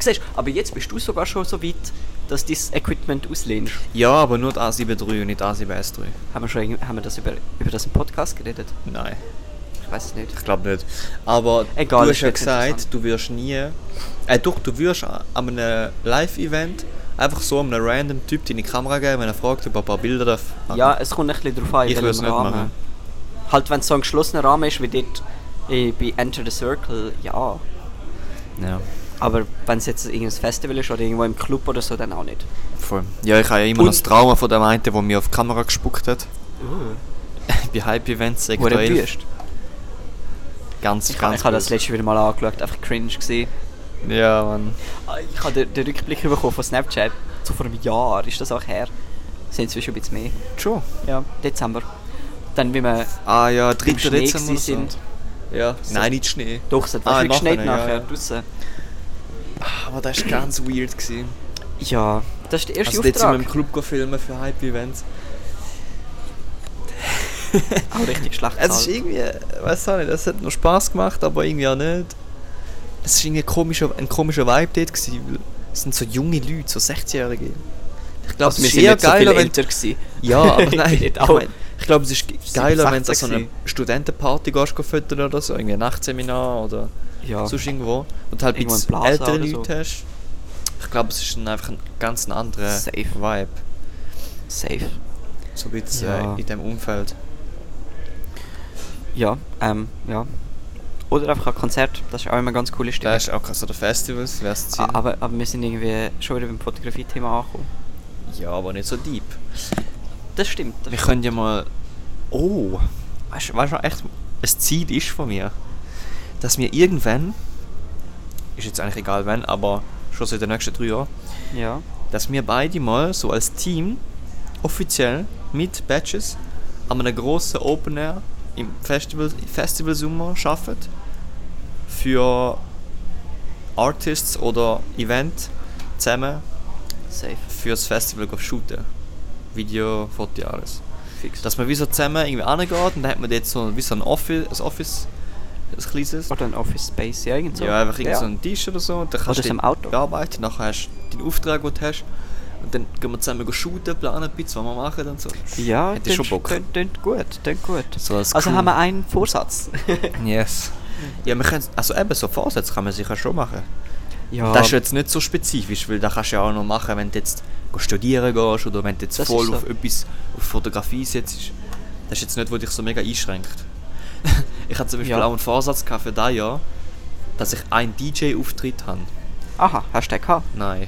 Siehst, aber jetzt bist du sogar schon so weit, dass du das Equipment auslehnst. Ja, aber nur die A73 und nicht die A7S3. Haben wir schon haben wir das über, über das im Podcast geredet? Nein, Ich weiß es nicht. ich glaube nicht. Aber Egal, du hast ja gesagt, du wirst nie. Äh, doch, du wirst an einem Live-Event einfach so einem random Typ deine Kamera geben, wenn er fragt, ob er ein paar Bilder darf. machen. Ja, es kommt ein bisschen darauf an, Ich würde es nicht Rahmen. machen. Halt, wenn es so ein geschlossener Rahmen ist, wie dort Eh, bei Enter the Circle, ja. Ja, Aber wenn es jetzt irgendein Festival ist oder irgendwo im Club oder so, dann auch nicht. voll. Ja, ich habe ja immer noch das Und- Trauma von dem einen, der mir auf die Kamera gespuckt hat. bei Hype-Events, Sektor er 11. wüst. Ganz, Ich, ganz ich habe das letzte wieder mal angeschaut, einfach cringe gesehen. Ja, Mann. Ah, Ich habe den, den Rückblick bekommen von Snapchat, so vor einem Jahr ist das auch her. Sind inzwischen ein bisschen mehr. Schon? Ja, Dezember. Dann, wie wir Ah ja, 3. Schnee Dezember sind. Ja, nein, nicht Schnee. Doch, es hat Ah, geschneit nachher, ja, ja. draussen. Aber das war ganz weird. Gewesen. Ja, das ist der erste Also dort sind wir im Auftrag. Club filmen für Hype-Events. Auch richtig schlecht Es ist gezahlt. irgendwie, weiß auch nicht, es hat noch Spaß gemacht, aber irgendwie auch nicht. Es war irgendwie ein komischer, ein komischer Vibe dort, gewesen, weil es sind so junge Leute, so 16-Jährige. Ich glaube, Also, es ist eher nicht so geiler, wenn... gewesen. Ja, aber nein, Ich ich, mein, ich glaube, es ist ge- geiler, wenn du an so 16 eine Studentenparty gehst, füttern oder so, irgendwie ein Nachtseminar oder Ja. sonst irgendwo. Und halt Irgendwo bisschen ältere oder so. Leute hast. Ich glaube, es ist dann einfach ein ganz anderer Safe. Vibe. Safe. So ein bisschen Ja. äh, in dem Umfeld. Ja, ähm, ja. Oder einfach ein Konzert, das ist auch immer eine ganz coole Stimmung. Da ist auch so der Festivals, wär's. Ah, aber, aber wir sind irgendwie schon wieder beim Fotografie-Thema angekommen. Ja, aber nicht so deep. Das stimmt. Das Wir stimmt. können ja mal. Oh! Weißt du, du, echt, ein Ziel ist von mir, dass wir irgendwann. Ist jetzt eigentlich egal wann, aber schon seit den nächsten drei Jahren, Ja. dass wir beide mal so als Team offiziell mit Badges an einem grossen Open Air im Festival, Festival Sommer arbeiten. Für Artists oder Event zusammen Safe. fürs Festival go shooten. Video, Foto, alles. Fix. Dass man wie so zusammen irgendwie angeht und dann hat man dort so wie so ein Office, ein Office, ein kleines. Oder ein Office Space, ja, irgend so. Ja, einfach irgend Ja. so ein Tisch oder so. Und dann kannst Oder du im Auto. bearbeiten, nachher hast du deinen Auftrag, den du hast. Und dann gehen wir zusammen shooten, planen ein bisschen, was wir machen und so. Ja, Hätte ich schon Bock. Tönt, gut, tönt gut. So als also Crew. haben wir einen Vorsatz. Yes. Ja, wir können, also eben so Vorsätze kann man sicher schon machen. ja, Das ist jetzt nicht so spezifisch, weil das kannst du ja auch noch machen, wenn du jetzt studieren gehst oder wenn du jetzt Das voll so. auf etwas, auf Fotografie setzt. Das ist jetzt nicht, was dich so mega einschränkt. ich hatte zum Beispiel Ja. auch einen Vorsatz für dieses Jahr, dass ich einen DJ-Auftritt habe. Aha, hast du den gehabt? Nein.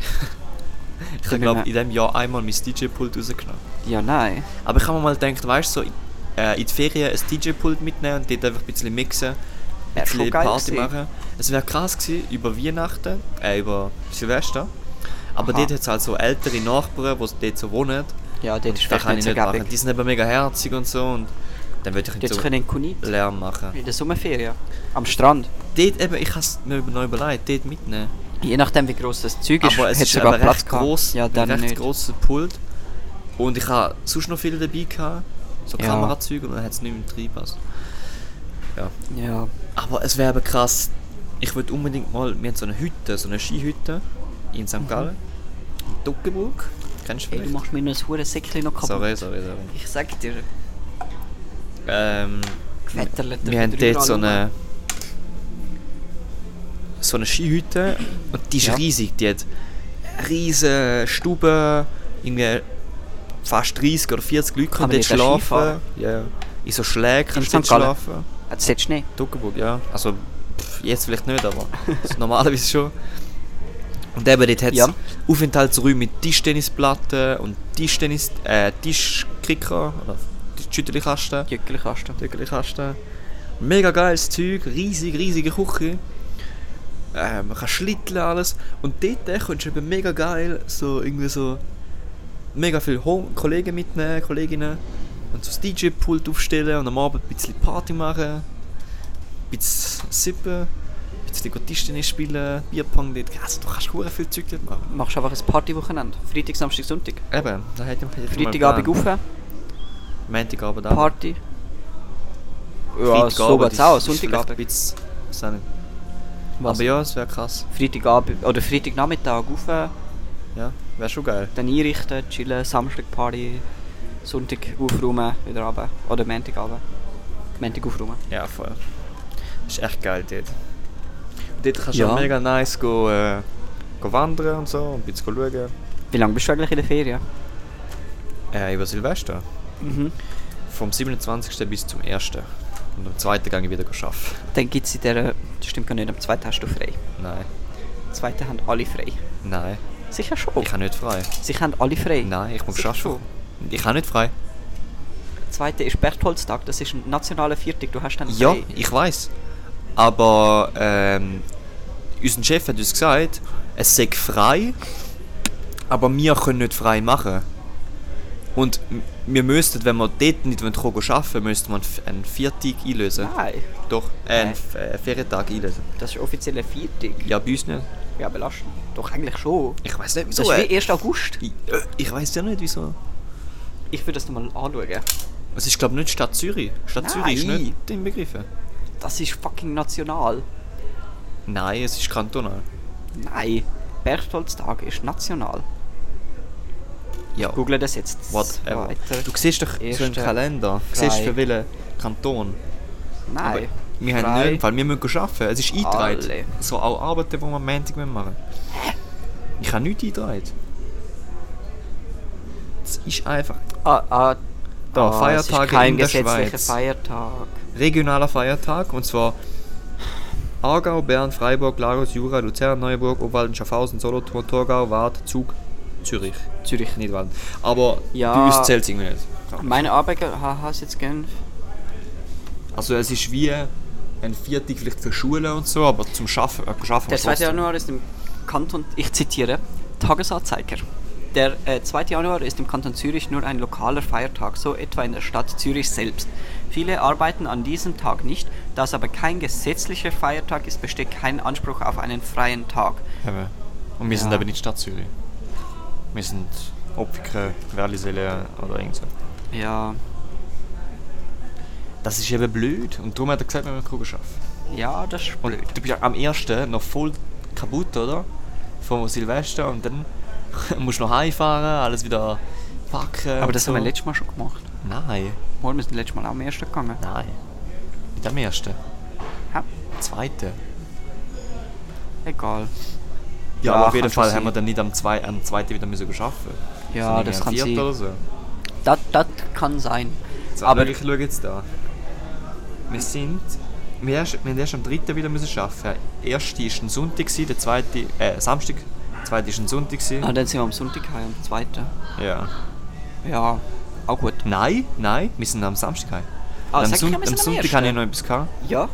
ich habe glaube in diesem Jahr einmal mein DJ-Pult rausgenommen. Ja, nein. Aber ich habe mir mal gedacht, weißt du, so, äh, in die Ferien ein DJ-Pult mitnehmen und dort einfach ein bisschen mixen, ein bisschen Party gewesen. machen. Es wäre krass gewesen, über Weihnachten, äh, über Silvester. Aber Aha. dort hat es halt so ältere Nachbarn, die dort so wohnen. Ja, dort Und ist das kann nicht ich so nicht machen. Die sind eben mega herzig und so. Und dann würde ich Jetzt so können Kunit. Lärm machen. In der Sommerferien. Am Strand. Dort eben, ich habe es mir über- noch überlegt, dort mitnehmen. Je nachdem, wie groß das Zeug ist, Aber es hat ist sogar Platz recht gross, Ja, ein dann recht nicht. grosser Pult. Und ich habe sonst noch viel dabei gehabt. So Ja. Kamerazüge und dann hat es nicht mehr reingepasst. Ja. Ja. Aber es wäre aber krass. Ich würde unbedingt mal, wir haben so eine Hütte, so eine Skihütte in St. Gallen. In Duckenburg. Kennst du Mhm. Hey, du vielleicht? machst mir noch ein Säckchen noch kaputt. Sorry, sorry, sorry. Ich sag dir, Ähm, wir haben dort so eine so eine Skihütte und die ist Ja. riesig. Die hat riesige Stube, irgendwie fast 30 oder 40 Leute können dort dort schlafen. Ja. In so Schlägen kannst du dort schlafen. Hat es jetzt Schnee? Duckenburg, ja. Also pff, jetzt vielleicht nicht, aber normalerweise schon. Und eben dort hat es Ja. Aufenthaltsräume mit Tischtennisplatten und Tischtennis, äh, Tischkicker Schüttelkasten. Jückelkasten. Töckelkasten. Mega geiles Zeug, riesig, riesige Küche. Äh, man kann schlitteln alles. Und dort äh, kannst du eben mega geil so irgendwie so mega viele Home Kollegen mitnehmen, Kolleginnen. Und so das DJ-Pult aufstellen und am Abend ein bisschen Party machen. Ein bisschen sippen. Ein bisschen Tischtennis spielen, Bierpong dort. Also du kannst hure viel Zeug dort machen. Machst einfach ein Partywochenende. Freitag, Samstag, Sonntag. Eben, da hätte ich Freitagabend geplant. Montagabend auch. Party. Ja, so geht's auch. Sonntagabend. Bisschen, weiß auch nicht. Was? Aber ja, es wäre krass. Freitagabend oder Freitagnachmittag rauf, Ja, wäre schon geil. dann einrichten, chillen, Samstag Party, Sonntag aufräumen, wieder runter. Oder Montagabend. Montag aufräumen. Ja, voll. ist echt geil dort. Und dort kannst du Ja. auch mega nice go, äh, go wandern und so, und ein bisschen schauen. Wie lange bist du eigentlich in der Ferien? Äh, über Silvester. Mhm. Vom 27. bis zum 1. Und am zweiten gehe ich wieder arbeiten. Dann gibt es in der. Das stimmt gar nicht, am zweiten hast du frei. Nein. Am zweiten haben alle frei. Nein. Sicher schon. Ich habe nicht frei. Sie haben alle frei. Nein, ich muss Sicher arbeiten. schon. Ich habe nicht frei. Der zweite ist Bertholdstag, das ist ein nationaler Viertag, du hast dann Ja, frei. ich weiß. Aber ähm, unser Chef hat uns gesagt, es sei frei, aber wir können nicht frei machen. Und wir müssten, wenn wir dort nicht wollen arbeiten müssten wir einen einen Viertag einlösen. Nein, Doch, äh, einen Nein. Äh, Ferientag einlösen. das ist offiziell ein Viertag. Ja, bei uns nicht. Ja, belastend. Doch, eigentlich schon. Ich weiß nicht, Das wieso. ist äh, wie 1. August. ich äh, ich weiß ja nicht, wieso. Ich würde das nochmal anschauen. Es ist, glaube ich, nicht Stadt Zürich. Stadt Zürich ist Nein. nicht den Begriffen. Das ist fucking national. Nein, es ist kantonal. Nein, Bertholdstag ist national. Ja. Google das jetzt. Whatever. weiter. Du siehst doch so Erste Kalender. Du siehst für welchen Kanton. Aber Nein. wir haben frei. nicht, weil wir müssen arbeiten. Es ist eingetragen. So auch Arbeiten, die wir am Montag machen müssen. Ich habe nichts eingetragen. Es ist einfach Ah, ah, Da, ah, ist kein in der gesetzlicher Schweiz. Feiertag. regionaler Feiertag und zwar Aargau, Bern, Freiburg, Glarus, Jura, Luzern, Neuburg, Obwalden, Schaffhausen, Solothurn, Thurgau, Waadt, Zug, Zürich. Zürich. Nicht Walden. Aber Ja. bei uns zählt es irgendwie nicht. Meine Arbeiter ha- hast jetzt gern. Also es ist wie ein Viertag vielleicht für Schulen und so, aber zum Schaffen, äh, Schaffen Der 2. trotzdem. Januar ist im Kanton, ich zitiere, Tagesanzeiger. Der äh, 2. Januar ist im Kanton Zürich nur ein lokaler Feiertag, so etwa in der Stadt Zürich selbst. Viele arbeiten an diesem Tag nicht, da es aber kein gesetzlicher Feiertag ist, besteht kein Anspruch auf einen freien Tag. Und wir sind Ja. eben nicht Stadt Zürich. Wir sind Opfiken, Werlisele oder irgend so. Ja, Das ist eben blöd. Und darum hat er gesagt, wir müssen Kugeln arbeiten. ja, das ist Und blöd. du bist ja am ersten noch voll kaputt, oder? Vom Silvester und dann musst du noch heimfahren, alles wieder packen. Aber und das so. haben wir letztes Mal schon gemacht. Nein, Mal, wir sind letztes Mal auch am ersten gegangen. nein. Nicht am ersten. Ja, Zweiten. egal. Ja, aber auf jeden Fall haben wir dann nicht am, zwei, am zweiten wieder müssen arbeiten. Ja, Sondern das am kann sein. oder so. Das, das kann sein. So, aber ich schaue jetzt da. Wir sind. Wir, erst, wir haben erst am dritten wieder müssen arbeiten. Der erste war ein Sonntag, der zweite. Äh, Samstag. Der zweite war ein Sonntag. ah, dann sind wir am Sonntag heim, am zweiten. Ja. Ja, auch gut. Nein, nein, wir sind am Samstag heim. Ah, am, Son am Sonntag hatte ich noch etwas. Gehabt. Ja,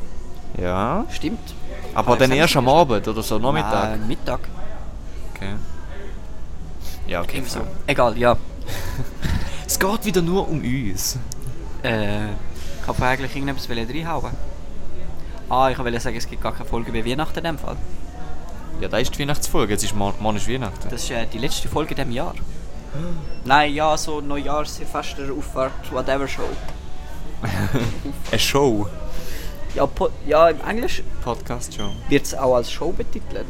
Ja. stimmt. Aber Ah, dann erst am. Abend oder so, Nachmittag. Nein, Mittag. Okay. Ja, okay. So. Egal, ja. Es geht wieder nur um uns. Äh, ich habe eigentlich irgendetwas reinhauen. Ah, ich wollte sagen, es gibt gar keine Folge bei Weihnachten in dem Fall. Ja, da ist die Weihnachtsfolge. Jetzt ist morgen, morgen ist Weihnachten. Das ist äh, die letzte Folge in diesem Jahr. Nein, ja, so Neujahrs, Silvester, Auffahrt, whatever Show. Eine Show. Ja, po ja im Englisch Podcast-Show. wird es auch als Show betitelt.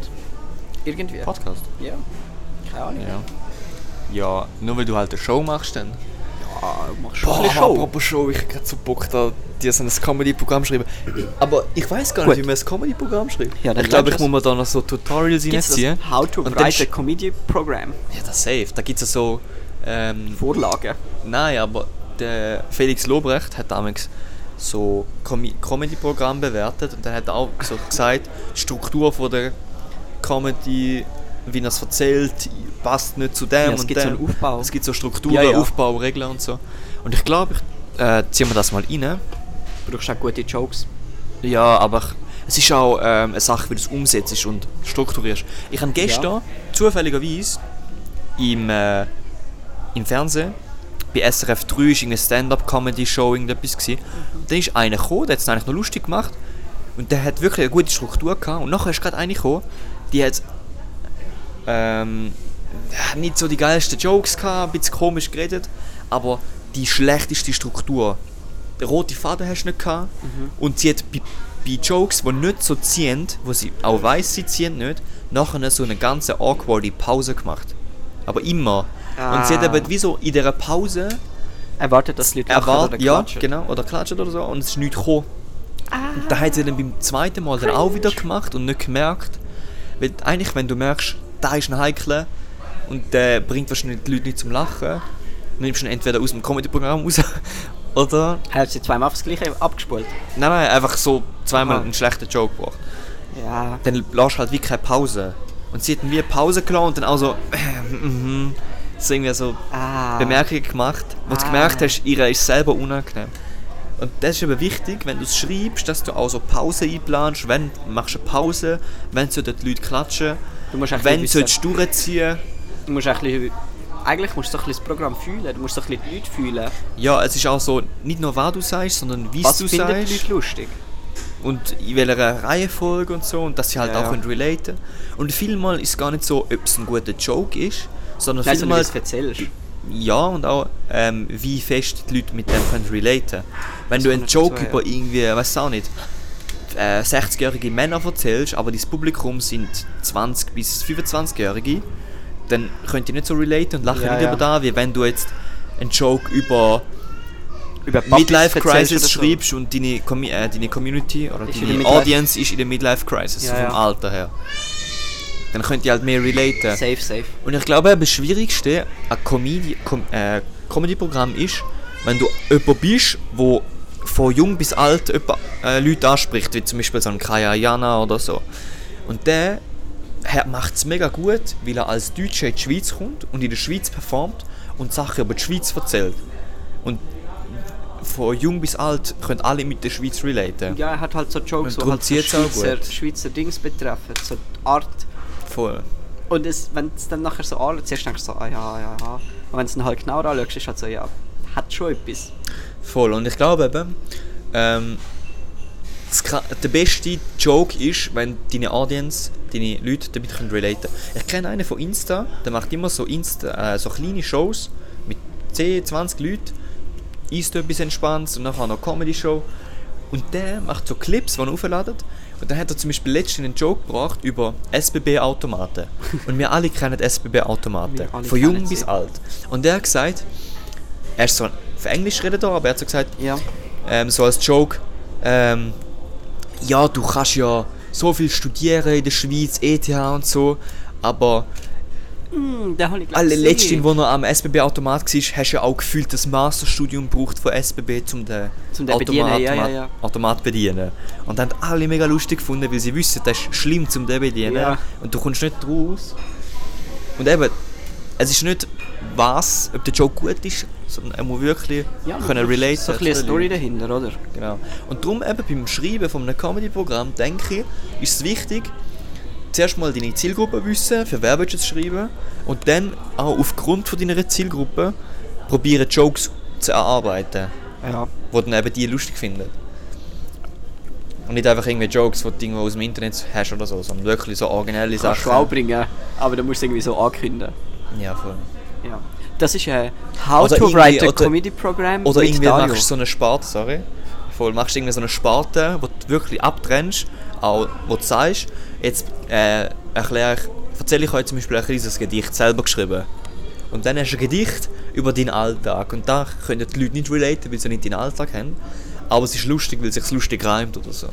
Irgendwie. Podcast? Ja. Keine Ahnung. Ja. Ja, nur weil du halt eine Show machst dann. Du machst schon Boah, ein bisschen Show. apropos Show, ich hab grad so Bock da, dir so ein Comedy-Programm schreiben. Aber ich weiß gar nicht, Gut. wie man ein Comedy-Programm schreibt. Ja, ich glaube, ich muss mir da noch so Tutorials reinziehen. How to write a sch- Comedy Program. Ja, das safe. Da gibt es ja so... Ähm, Vorlage. nein, aber der Felix Lobrecht hat damals so Com Comedy-Programm bewertet und dann hat er auch so gesagt, die Struktur von der Comedy, wie er es erzählt, passt nicht zu dem Ja, es und gibt so einen Aufbau. Es gibt so Strukturen, Ja, ja. Aufbau, Regeln und so. Und ich glaube, ich äh, ziehen wir das mal rein. Du brauchst auch gute Jokes. Ja, aber es ist auch ähm, eine Sache, wie du es umsetzt und strukturierst. Ich habe gestern zufälligerweise im, äh, im Fernsehen bei SRF 3 ist eine Stand-up-Comedy-Show irgendetwas gewesen. Da ist einer gekommen, der hat es eigentlich noch lustig gemacht und der hat wirklich eine gute Struktur gehabt und nachher ist gerade eine gekommen, die hat ähm, ja, nicht so die geilsten Jokes gehabt, ein bisschen komisch geredet, aber die schlechteste Struktur. Den roten Faden hast du nicht gehabt und sie hat bei, bei Jokes, die nicht so ziehen, wo sie auch weiss, sie ziehen nicht, nachher so eine ganze awkwarde Pause gemacht. Aber immer. Und sie hat Ah. eben wie so in dieser Pause Erwartet, dass die Leute erwartet, oder ja, klatschen. genau, oder klatschen oder so und es ist nichts gekommen. Und da hat sie dann beim zweiten Mal dann auch wieder gemacht und nicht gemerkt. Weil eigentlich, wenn du merkst, da ist ein Heikler und der bringt wahrscheinlich die Leute nicht zum Lachen, dann nimmst du ihn entweder aus dem Comedy-Programm raus Oder? Hat sie zweimal aufs Gleiche abgespult? Nein, nein, einfach so zweimal Aha. einen schlechten Joke gebracht. Ja. Dann lässt du halt wie keine Pause. Und sie hat eine Pause gelassen und dann auch so, mhm, so irgendwie so Ah. Bemerkungen gemacht. Wo du Ah. gemerkt hast, ihr ist selber unangenehm. Und das ist aber wichtig, wenn du es schreibst, dass du auch so Pause einplanst, wenn machst du eine Pause, wenn sollten die Leute klatschen, Du musst wenn sollst du durchziehen. Du musst ein bisschen, eigentlich musst du so ein bisschen das Programm fühlen. Du musst so ein bisschen die Leute fühlen. Ja, es ist auch so, nicht nur was du sagst, sondern wie Was du finden die sagst Leute lustig? und in welcher Reihenfolge und so und dass sie halt Ja, auch ja. können relaten Und vielmal ist es gar nicht so, ob es ein guter Joke ist, sondern Nein, vielmal wie du es erzählst. Ja, und auch ähm, wie fest die Leute mit dem können relaten. Wenn du einen Joke über irgendwie, weiß auch nicht, äh, 60-jährige Männer erzählst, aber dein Publikum sind 20 bis 25-jährige, dann könnt ihr nicht so relaten und lachen Ja, nicht ja. über da, wie wenn du jetzt einen Joke über Über Midlife Crisis so. schreibst und deine, äh, deine Community oder Ist deine Audience ist in der Midlife Crisis, Ja, vom. Alter her. Dann könnt ihr halt mehr relaten. Safe, safe. Und ich glaube, das Schwierigste an Comedy, Com äh, Comedy-Programm ist, wenn du jemand bist, wo von jung bis alt jemand, äh, Leute anspricht, wie zum Beispiel so ein Kaya Jana oder so. Und der macht es mega gut, weil er als Deutscher in die Schweiz kommt und in der Schweiz performt und Sachen über die Schweiz erzählt. Und von jung bis alt können alle mit der Schweiz relaten. Ja, er hat halt so Jokes, die halt so Schweizer. Schweizer Dings betreffen. So die Art. Voll. Und wenn es dann nachher so anschaut, zuerst denkst du so, ah ja, ja, ja. Und wenn du es dann halt genau anschaust, ist halt so, ja, hat schon etwas. Voll. Und ich glaube eben, ähm, Kra- der beste Joke ist, wenn deine Audience, deine Leute damit können relaten Ich kenne einen von Insta, der macht immer so, Insta, äh, so kleine Shows mit 10, 20 Leuten, isst etwas entspannt und nachher noch eine Comedy-Show. Und der macht so Clips, die er aufladet. Und dann hat er zum Beispiel letztens einen Joke gebracht über SBB-Automaten. Und wir alle kennen SBB-Automaten. Von jung bis alt. Und der hat gesagt, er ist so auf Englisch redet er, aber er hat so gesagt, Ja. ähm, so als Joke, ähm, ja, du kannst ja so viel studieren in der Schweiz, ETH und so, aber Hm, den habe ich alle letzten, wo er am SBB-Automat war, hast du ja auch gefühlt das Masterstudium gebraucht von SBB, um den, Zum den bedienen, ja, ja, ja. Automat bedienen. Und dann haben alle mega lustig gefunden, weil sie wissen, das ist schlimm zum den bedienen Ja. und du kommst nicht raus. Und eben, es ist nicht was, ob der Joke gut ist, sondern er muss wirklich ja, können relaten. So ein eine Story dahinter, oder? Genau. Und darum eben beim Schreiben von einem Comedy-Programm, denke ich, ist es wichtig, zuerst mal deine Zielgruppe wissen, für wer willst du es schreiben, und dann auch aufgrund von deiner Zielgruppe probieren Jokes zu erarbeiten, Ja. die dann eben die lustig finden. Und nicht einfach irgendwie Jokes, die du irgendwo aus dem Internet hast oder so, sondern wirklich so originelle Kannst du Sachen. auch bringen, aber du musst es irgendwie so ankündigen. Ja, voll. Ja. Das ist ein How Oder to irgendwie- Write a oder- Comedy Program Oder mit irgendwie Dario. machst du so eine Sparte, sorry. Voll, machst du irgendwie so eine Sparte, wo du wirklich abtrennst, auch wo du sagst, jetzt äh, erkläre ich, erzähle ich euch zum Beispiel ein kleines Gedicht selber geschrieben. Und dann hast du ein Gedicht über deinen Alltag. Und da können die Leute nicht relaten, weil sie nicht deinen Alltag haben. Aber es ist lustig, weil es sich lustig reimt oder so.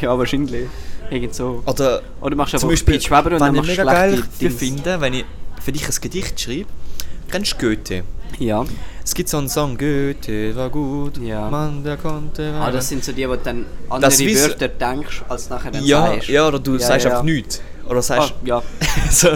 Ja, wahrscheinlich. Irgend so. Oder Oder machst du zum Beispiel, Schweber und dann machst du geil schlechte Dings. finde, wenn ich für dich ein Gedicht schreibe, kennst du Goethe? Ja. Es gibt so einen Song, Goethe war gut, Ja. Mann, der konnte Ah, das sind so die, wo du dann andere Das Wörter denkst, als nachher dann Ja, sagst. ja, oder du Ja, sagst ja. einfach nichts. Oder sagst, Ah, ja. so,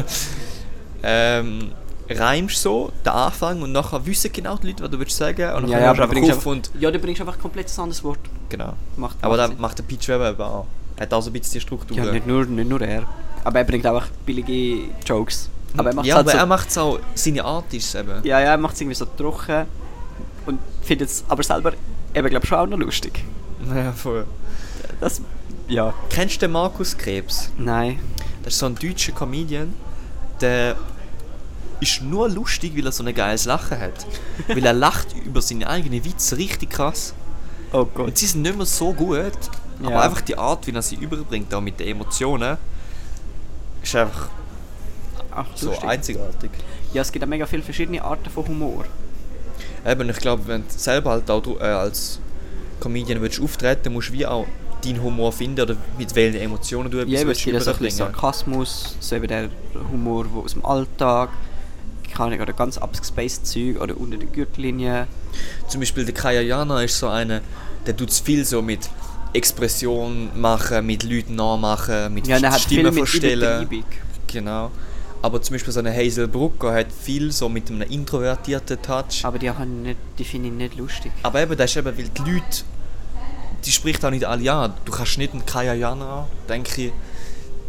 ähm, reimst so den Anfang und nachher wissen genau die Leute, was du willst sagen und dann Ja, ja, du einfach bringst einfach, und ja, du bringst einfach komplett ein anderes Wort. genau. Macht, Aber da macht der Peach Weber eben auch. Er hat auch so ein bisschen die Struktur. Ja, nicht nur, nicht nur er. Aber er bringt auch billige Jokes. Aber er macht ja, halt aber so, er macht es auch, seine Art ist eben. Ja, ja, er macht es irgendwie so trocken und findet es aber selber eben, glaube schon auch noch lustig. Ja, voll. Das, ja. Kennst du den Markus Krebs? Nein. Das ist so ein deutscher Comedian, der ist nur lustig, weil er so ein geiles Lachen hat. weil er lacht über seine eigenen Witze richtig krass. Oh Und Gott. sie sind nicht mehr so gut, aber Ja. einfach die Art, wie er sie überbringt, auch mit den Emotionen, ist einfach Ach, so lustig. einzigartig. Ja, es gibt auch mega viele verschiedene Arten von Humor. Eben, ich glaube, wenn du selber halt auch äh, als Comedian willst auftreten, musst du wie auch deinen Humor finden oder mit welchen Emotionen du etwas Ja, es willst gibt so ein bisschen überbringen. Sarkasmus, so eben der Humor wo aus dem Alltag. keine Ahnung, oder ganz abgespaced Zeug oder unter der Gürtellinie. Zum Beispiel der Kaya Jana ist so einer, der tut viel so mit Expression machen, mit Leuten nachmachen, mit Ja, Stimmen verstellen. Genau. Aber zum Beispiel so eine Hazel Brucker hat viel so mit einem introvertierten Touch. Aber die, haben nicht, die finde ich nicht lustig. Aber eben, das ist eben, weil die Leute, die spricht auch nicht alle an. Du kannst nicht einen Kaya Jana, denke ich,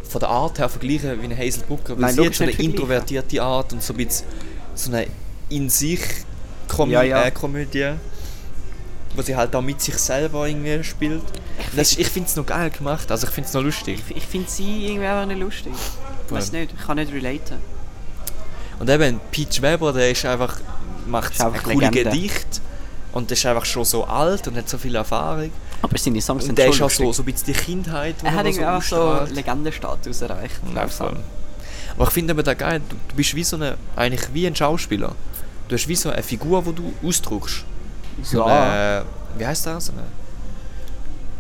von der Art her vergleichen wie eine Hazel Brucker. Weil Nein, sie hat so eine introvertierte Art und so ein bisschen so eine in sich Komö Ja, ja. Äh, Komödie, wo sie halt auch mit sich selber irgendwie spielt. Und Das ist, ich finde es noch geil gemacht, also ich finde es noch lustig. Ich, ich finde sie irgendwie einfach nicht lustig. Ich weiß nicht, ich kann nicht relaten. Und eben, Peach Weber, der ist einfach, macht Ist ein einfach coole Legende. Gedicht und ist einfach schon so alt und hat so viel Erfahrung. Aber seine Songs Und sind der schon ist auch so, so ein bisschen die Kindheit, er hat irgendwie auch so ausstrahlt. Legendenstatus erreicht. Ja, voll. Aber ich finde eben da geil, du, du bist wie so eine, eigentlich wie ein Schauspieler. Du hast wie so eine Figur, die du ausdrückst. So Ja. eine, wie heißt das? Eine,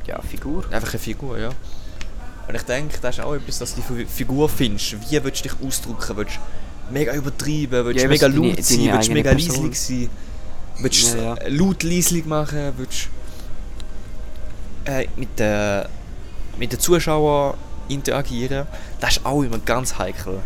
Ja, Figur. einfach eine Figur, ja. Und ich denke, das ist auch etwas, dass du die Fi- Figur findest. Wie willst du dich ausdrücken? Willst du mega übertreiben? Willst Ja, du mega aber so laut deine- sein? deine Willst du mega leislich sein? Willst du Ja, ja. äh, laut leislich machen? Willst du äh, mit den mit den Zuschauern interagieren? Das ist auch immer ganz heikel.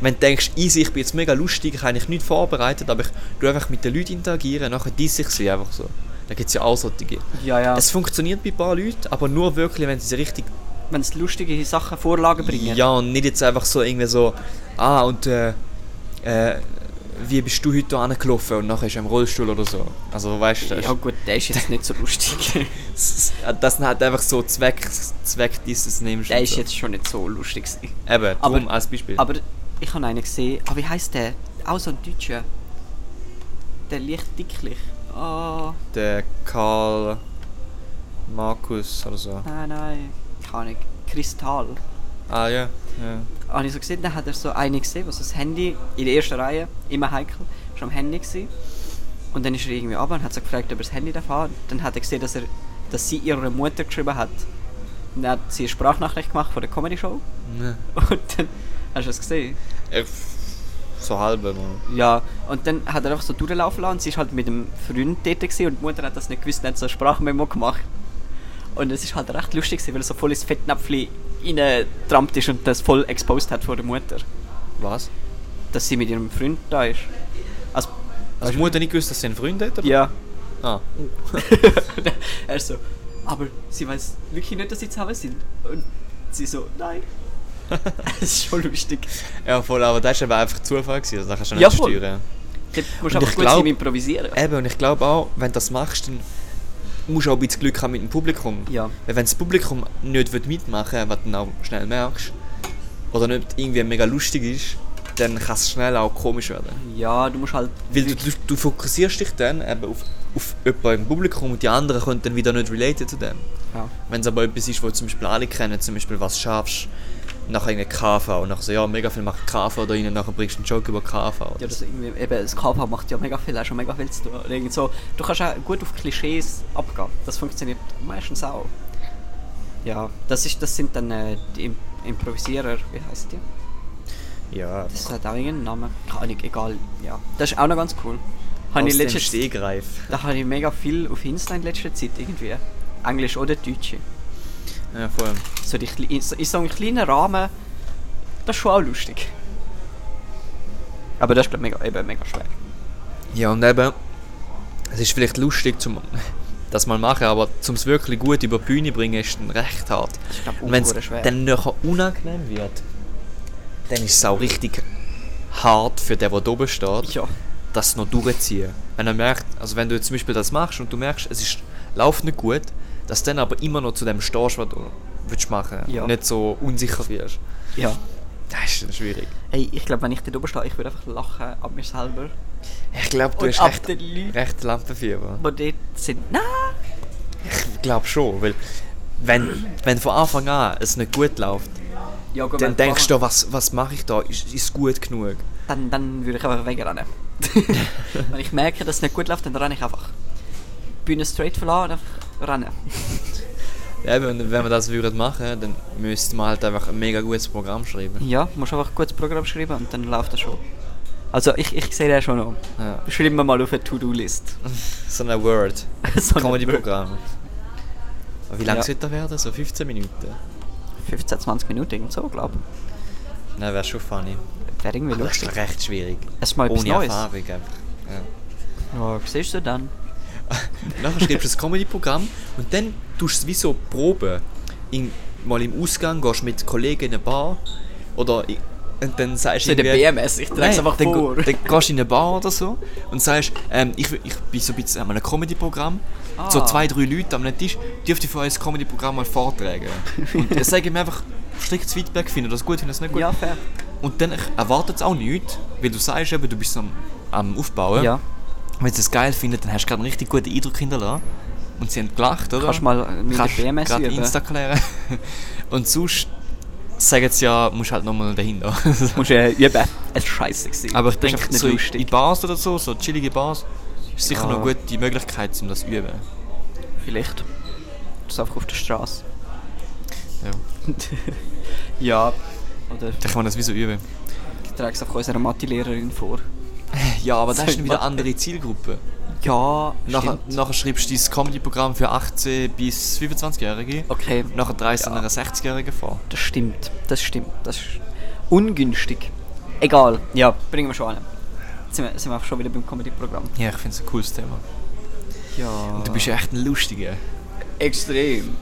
Wenn du denkst, easy, ich bin jetzt mega lustig, ich habe eigentlich nichts vorbereitet, aber ich tue einfach mit den Leuten interagieren, nachher diss ich sie einfach so. Da gibt es ja auch solche. Ja, ja. Es funktioniert bei ein paar Leuten, aber nur wirklich, wenn sie sie richtig Wenn es lustige Sachen, Vorlagen bringen. ja, und nicht jetzt einfach so irgendwie so, ah, und äh, äh, wie bist du heute hier angelaufen und nachher ist er im Rollstuhl oder so. Also weißt du, Ja gut, der ist jetzt nicht so lustig. das, das sind halt einfach so Zweck, Zweck dieses nimmst. der ist so. jetzt schon nicht so lustig. Eben, aber- drum als Beispiel. Aber ich habe einen gesehen. Ah, wie heißt der? Auch so ein Deutscher. Der leicht dicklich. Oh, Der Karl Markus oder so. nein, nein. Keine Ahnung. Kristall. Ah ja, ja. Habe ich so gesehen, dann hat er so einen gesehen, so das Handy in der ersten Reihe, immer heikel, schon am Handy gewesen. Und dann ist er irgendwie runter und hat so gefragt, ob er das Handy darf haben. Dann hat er gesehen, dass, er, dass sie ihrer Mutter geschrieben hat. Und dann hat sie eine Sprachnachricht gemacht von der Comedy-Show. Ne. Und dann, hast du das gesehen? Äh, So halbe mal. Ja, und dann hat er einfach so durchlaufen lassen und sie ist halt mit dem Freund dort gewesen und die Mutter hat das nicht gewusst hat so ein Sprachmemo gemacht. Und es ist halt recht lustig gewesen, weil er so voll ins Fettnäpfchen reingetrampt ist und das voll exposed hat vor der Mutter. Was? Dass sie mit ihrem Freund da ist. Also, Also die Mutter nicht gewusst, dass sie einen Freund hat? Oder? ja. Ah. er so, aber sie weiß wirklich nicht, dass sie zusammen sind. Und sie so, nein. Es ist schon lustig. Ja voll, aber das war einfach Zufall, gewesen, also das kannst du Ja, nicht voll. steuern. Du musst Und einfach ich gut glaub- sein Improvisieren. Eben, und ich glaube auch, wenn du das machst, dann musst du auch ein bisschen Glück haben mit dem Publikum. Ja. Weil wenn das Publikum nicht mitmachen will, was du dann auch schnell merkst, oder nicht irgendwie mega lustig ist, dann kann es schnell auch komisch werden. Ja, du musst halt... Weil du, du, du fokussierst dich dann eben auf, auf jemanden im Publikum und die anderen können dann wieder nicht relaten zu dem. Ja. Wenn es aber etwas ist, wo zum Beispiel alle kennen, zum Beispiel was schaffst, nachher irgendwie KV und nachher so, ja, mega viel macht KV da rein, nachher bringst du einen Joke über KV. oder Ja, das so. irgendwie, eben, das KV macht ja mega viel, auch schon mega viel zu tun. Oder so. Du kannst auch gut auf Klischees abgehen. Das funktioniert meistens auch. Ja, das, ist, das sind dann äh, die Im Improvisierer, wie heißt die? ja, Das hat auch irgendeinen Namen. Keine Ahnung, egal. Ja. Das ist auch noch ganz cool. Habe aus ich dem letztes, Stehgreif. da habe ich mega viel auf Insta in letzter Zeit irgendwie. Englisch oder Deutsche. Ja, voll. So die, in so, in so einem kleinen Rahmen, das ist schon auch lustig. Aber das ist glaube mega, eben mega schwer. Ja, und eben, es ist vielleicht lustig, zum, das mal machen, aber zum es wirklich gut über die Bühne bringen, ist dann recht hart. Und wenn es dann nachher unangenehm wird, dann ist es auch richtig hart für den, der oben steht, ja. das noch durchziehen. Wenn er merkt, also wenn du jetzt zum Beispiel das machst und du merkst, es ist, läuft nicht gut, dass du dann aber immer noch zu dem stehst, was du willst machen Ja. und nicht so unsicher wirst. Ja. Das ist schwierig. Ey, ich glaube, wenn ich da oben stehe, ich würde einfach lachen ab mir selber. Ich glaube, du Und hast recht, recht Lampenfieber. die dort sind. Nein! Ich glaube schon, weil wenn, wenn von Anfang an es nicht gut läuft, Ja, gut, dann denkst du, was, was mache ich da? Ist, ist es gut genug? Dann, dann würde ich einfach wegrennen. wenn ich merke, dass es nicht gut läuft, dann renne ich einfach. Bühne straight verlassen und einfach rennen. Ja, wenn, wenn wir das würden machen, dann müsste man halt einfach ein mega gutes Programm schreiben. Ja, musst einfach ein gutes Programm schreiben und dann läuft das schon. Also ich, ich sehe den schon noch. Ja. Schreiben wir mal auf eine To-Do-List. So ein Word. So Comedy-Programm. Wie lange Ja. sollte das werden? So 15 Minuten? 15, 20 Minuten, irgend so, glaube Nein, wäre schon funny. ich. Wäre irgendwie Aber das lustig. ist recht schwierig. Es ist mal etwas Ohne Neues. Erfahrung einfach. Ja. Ja, siehst du dann? Nachher schreibst du das Comedy-Programm und dann tust du es wie so proben. In, mal im Ausgang gehst du mit Kollegen in eine Bar oder i- und dann sagst So in der BMS, ich trage es einfach dann, vor. Dann gehst du in eine Bar oder so und sagst, ähm, ich, ich bin so ein bisschen an einem Comedy-Programm. So Ah. zwei, drei Leute einem Tisch dürfte von euch das Comedy-Programm mal vortragen. und dann sagen mir einfach striktes Feedback, finden das gut, finden das nicht gut. Ja, fair. Und dann erwartet es auch nichts, weil du sagst eben, du bist am, am Aufbauen. Ja. Wenn sie es geil finden, dann hast du gerade einen richtig guten Eindruck hinterlassen. Und sie haben gelacht, oder? Kannst mal mit Kannst der BMS gerade. Insta klären. Und sonst sagen sie ja, musst halt nochmal dahinter. Musst du äh, üben. Es ist scheiße gewesen. Aber ich denke, so in- lustig. in Bars oder so, so chillige Bars, ist sicher Ja. noch gut die Möglichkeit, um das zu üben. Vielleicht. Das ist einfach auf der Straße. Ja. Ja. Oder Dann kann man das wie so üben. ich trage es einfach unserer Mathe-Lehrerin vor. Ja, aber das ist dann wieder eine andere Zielgruppe. Ja, Nachher, stimmt. nachher schreibst du dein Comedy-Programm für 18- bis 25-Jährige. Okay, Nachher dreist du Ja. einer 60-Jährigen vor. das stimmt. Das stimmt. Das ist ungünstig. Egal. Ja, bringen wir schon an. Jetzt sind wir, sind wir auch schon wieder beim Comedy-Programm. Ja, ich finde es ein cooles Thema. Ja. Und du bist ja echt ein Lustiger. extrem.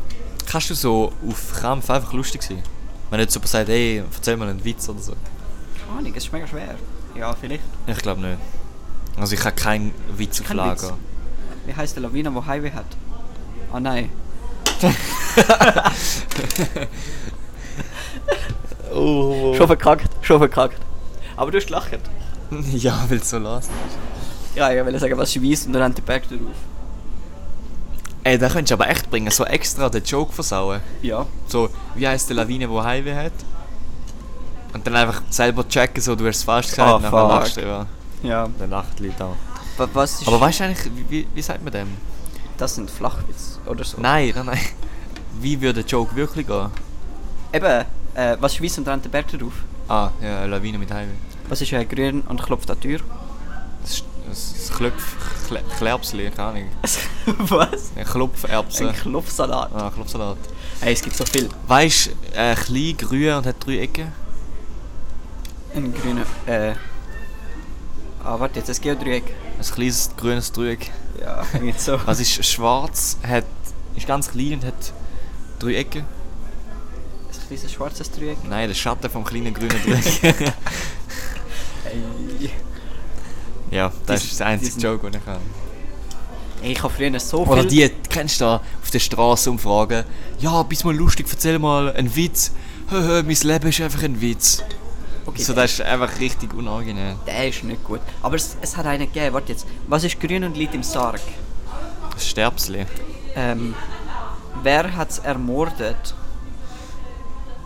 Kannst du so auf Krampf einfach lustig sein? Wenn jetzt jemand sagt, hey, erzähl mal einen Witz oder so. Keine Ahnung, es ist mega schwer. Ja, vielleicht. Ich glaube nicht. Also ich habe keinen Witz auf Kein Lager. Witz. Wie heißt der Lawine, wo Highway hat? Ah nein. Oh. Schon verkackt, schon verkackt. Aber du hast gelacht. ja, weil es so lassen. Ja, ich wollte sagen, was schweißt und dann hat der Berg drauf. Ey, da könntest du aber echt bringen, so extra den Joke versauen. Ja. So, wie heißt die Lawine, wo Highway hat? Und dann einfach selber checken, so, du hast es falsch gesagt, Ah, und dann lachst du ja. Ja. Dann lacht die Leute auch. Wa- Was ist Aber weißt du eigentlich, wie, wie, sagt man dem? das sind Flachwitz oder so? Nein, nein, nein. Wie würde der Joke wirklich gehen? Eben, äh, was schweißt und dann hat der Berg drauf? Ah, ja, eine Lawine mit Highway. Was ist äh, grün und klopft an die Tür? Das ist. Kle Klerbsli, keine Ahnung. was? Ein Klopferbsen. Ein Klopfsalat. Ah, Klopfsalat. Hey, es gibt so viel. Weißt du, äh, klein, grün und hat drei Ecken? Ein grüner, äh... Ah, warte, jetzt ein Geodreieck. Ein kleines grünes Dreieck. Ja, irgendwie so. Was ist schwarz, hat, ist ganz klein und hat drei Ecken? Ein kleines schwarzes Dreieck. Nein, der Schatten vom kleinen grünen Dreieck. Ja, das Diesen- ist der einzige diesen- Joke, den ich kann. Ey, ich habe früher so Oder viel... die, kennst du da, auf der Straße umfragen, ja, bist mal lustig, erzähl mal einen Witz. Hö, hö, mein Leben ist einfach ein Witz. Okay, So, das ist einfach richtig unangenehm. der ist nicht gut. Aber es, es hat einen gegeben, warte jetzt. Was ist grün und liegt im Sarg? Das Sterbsli. Ähm, wer hat's ermordet?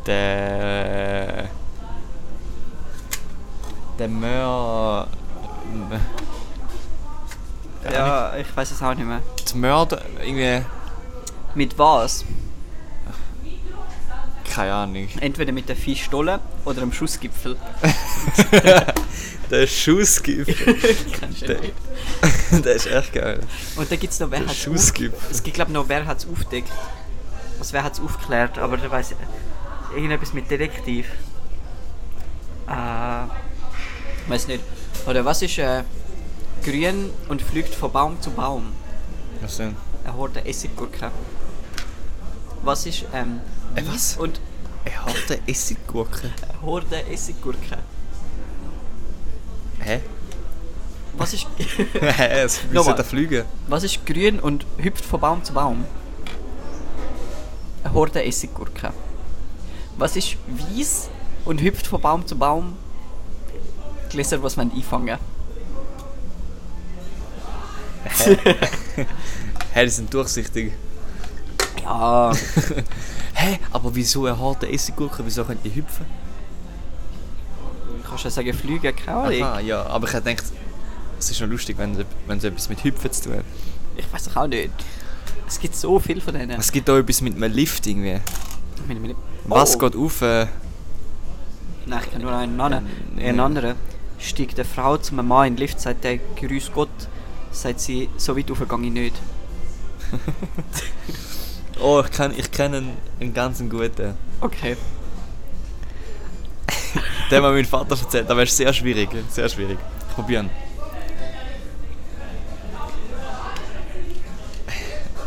Der... Der Mör... Ja, ich weiß es auch nicht mehr. Die Mörder, irgendwie... Mit was? Keine Ahnung. Entweder mit der Fischstolle oder am Schussgipfel. Der Schussgipfel. Der- der ist echt geil. Und dann gibt es noch, wer Schussgipfel. auf, Es gibt glaube noch, wer hat es aufdeckt. Was wer hat es aufgeklärt, aber da weiß ich. Irgendetwas mit Detektiv. Äh. Weiß nicht. Oder was ist äh, grün und fliegt von Baum zu Baum? Was denn? Eine Horde Essiggurken. Was ist ähm. Äh, was? Und Er hat eine Essiggurke. eine Horde Essiggurken. Hä? Was ist. Hä? Es müssen da fliegen. Was ist grün und hüpft von Baum zu Baum? Eine Horde Essiggurken. Was ist weiß und hüpft von Baum zu Baum? Gläser, was man einfangen. Hä, die sind durchsichtig. Ja, Hä? Aber wieso eine harte Essiggurke? Wieso können die hüpfen? kannst du ja sagen, fliegen, keine Ahnung. Aha, ja. Aber ich hätte gedacht, es ist noch lustig, wenn, wenn es etwas mit Hüpfen zu tun hat. Ich weiß doch auch nicht. Es gibt so viel von denen. Es gibt auch etwas mit einem Lift irgendwie. Meine- Was Oh. geht auf? Äh, Nein, ich kann nur einen nennen. Nee. Einen anderen. steigt eine Frau zu einem Mann in den Lift, sagt der Grüß Gott, sagt sie, so weit ich nicht. Oh, ich kenne ich kenn einen, einen ganz guten. Okay. Den hat mein Vater erzählt, aber es ist sehr schwierig. Sehr schwierig. Ich probieren.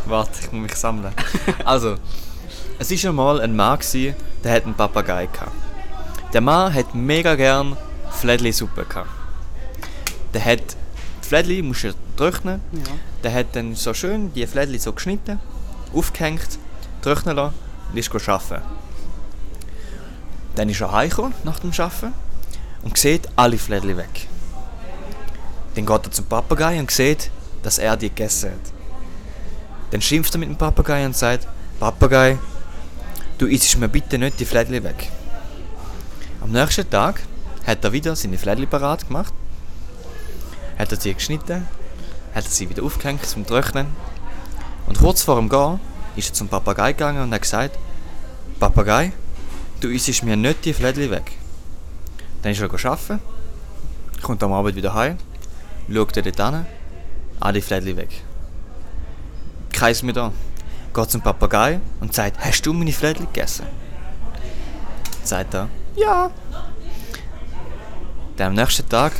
Warte, ich muss mich sammeln. Also, es war einmal ein Mann, gewesen, der hat einen Papagei gehabt. Der Mann hat mega gern Flädli-Suppe gehabt. Der hat die Flädli musst du trocknen. Ja. Der hat dann so schön die Flädli so geschnitten, aufgehängt, trocknen lassen und ist arbeiten. Dann ist er heimgekommen nach dem Arbeiten und sieht alle Flädli weg. Dann geht er zum Papagei und sieht, dass er die gegessen hat. Dann schimpft er mit dem Papagei und sagt, Papagei, du isst mir bitte nicht die Flädli weg. Am nächsten Tag hat er wieder seine Flädli parat gemacht, hat er sie geschnitten, hat er sie wieder aufgehängt zum Trocknen und kurz vor dem Gehen ist er zum Papagei gegangen und hat gesagt, Papagei, du isst mir nicht die Flädli weg. Dann ist er arbeiten, kommt am Abend wieder heim, schaut er dort hin, alle Flädli weg. Kreis mir da, geht zum Papagei und sagt, hast du meine Flädli gegessen? Sagt er, ja. Dann am nächsten Tag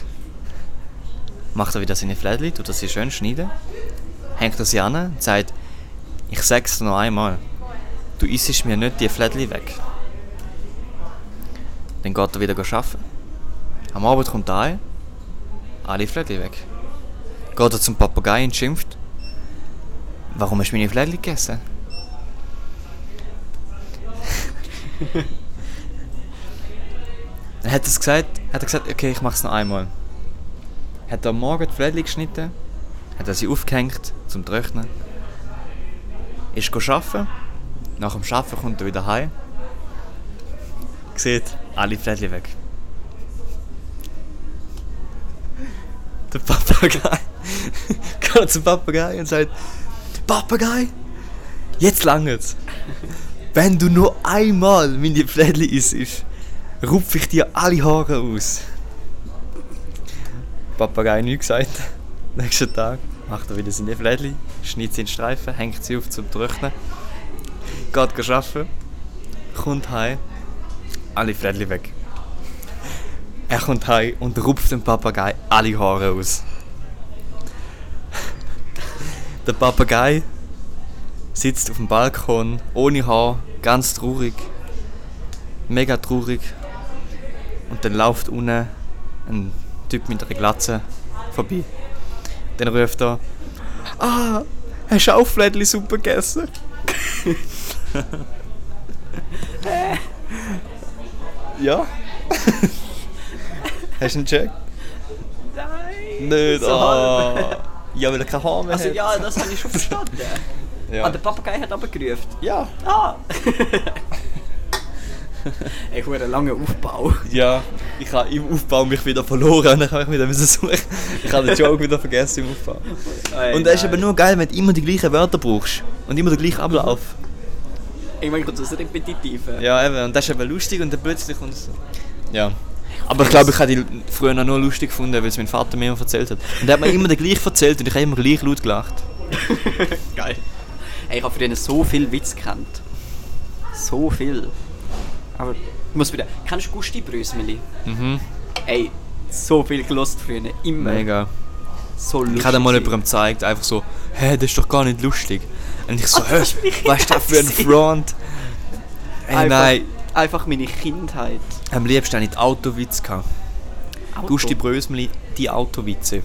macht er wieder seine Flädli, tut er sie schön schneiden, hängt er sie an und sagt, ich sag's noch einmal, du isst mir nicht die Flädli weg. Dann geht er wieder arbeiten. Am Abend kommt er heim, alle Flädli weg. Geht er zum Papagei und schimpft, warum hast du meine Flädli gegessen? Dann hat er es gesagt, hat er gesagt, okay, ich mach's noch einmal. Hat er am Morgen die Flädli geschnitten, hat er sie aufgehängt zum Trocknen, ist arbeiten, nach dem Arbeiten kommt er wieder heim, sieht alle Flädli weg. Der Papagei geht zum Papagei und sagt, Papagei, jetzt langt's. Wenn du nur einmal meine Flädli isst, rupf ich dir alle Haare aus. Papagei nichts gesagt. Nächsten Tag macht er wieder seine Flädli, schneidet sie in Streifen, hängt sie auf zum Trocknen, geht arbeiten, kommt heim, alle Flädli weg. Er kommt heim und rupft dem Papagei alle Haare aus. Der Papagei sitzt auf dem Balkon, ohne Haar, ganz traurig. Mega traurig. Und dann läuft unten ein Typ mit einer Glatze vorbei. Dann ruft er: Ah, hast du auch Flädli-Suppe gegessen? ja. Hast du einen Check? Nein! Nicht, So ah. halb. Ja, weil er kein Haar mehr Also hat. ja, das habe ich schon verstanden. Ja. Ah, der Papagei hat aber gerufen. ja. Ah! Ey, hure langer Aufbau. Ja, ich habe im Aufbau mich wieder verloren und dann habe ich wieder suchen. Ich habe den Joke wieder vergessen im Aufbau. Ey, Und das ist aber nur geil, wenn du immer die gleichen Wörter brauchst und immer den gleichen Ablauf. Irgendwann kommt das Repetitive. Ja, eben, und das ist eben lustig und dann plötzlich kommt es so. Ja. Aber ich glaube, ich habe die früher noch nur lustig gefunden, weil es mein Vater mir immer erzählt hat. Und er hat mir immer den gleich erzählt und ich habe immer gleich laut gelacht. Geil. Ey, ich habe für den so viel Witz gekannt. So viel. Aber ich muss wieder. Kennst du Gusti Brösmeli? Mhm. Ey, so viel gelost früher. Immer. Mega. So lustig. Ich habe mal jemandem gezeigt, einfach so, hä, das ist doch gar nicht lustig. Und ich so, Ah, hä, was ist das für ein. Front? Ey, Einfach, nein, Einfach meine Kindheit. am liebsten habe ich die Autowitz gehabt. Auto. Gusti Brösmeli, die Autowitze.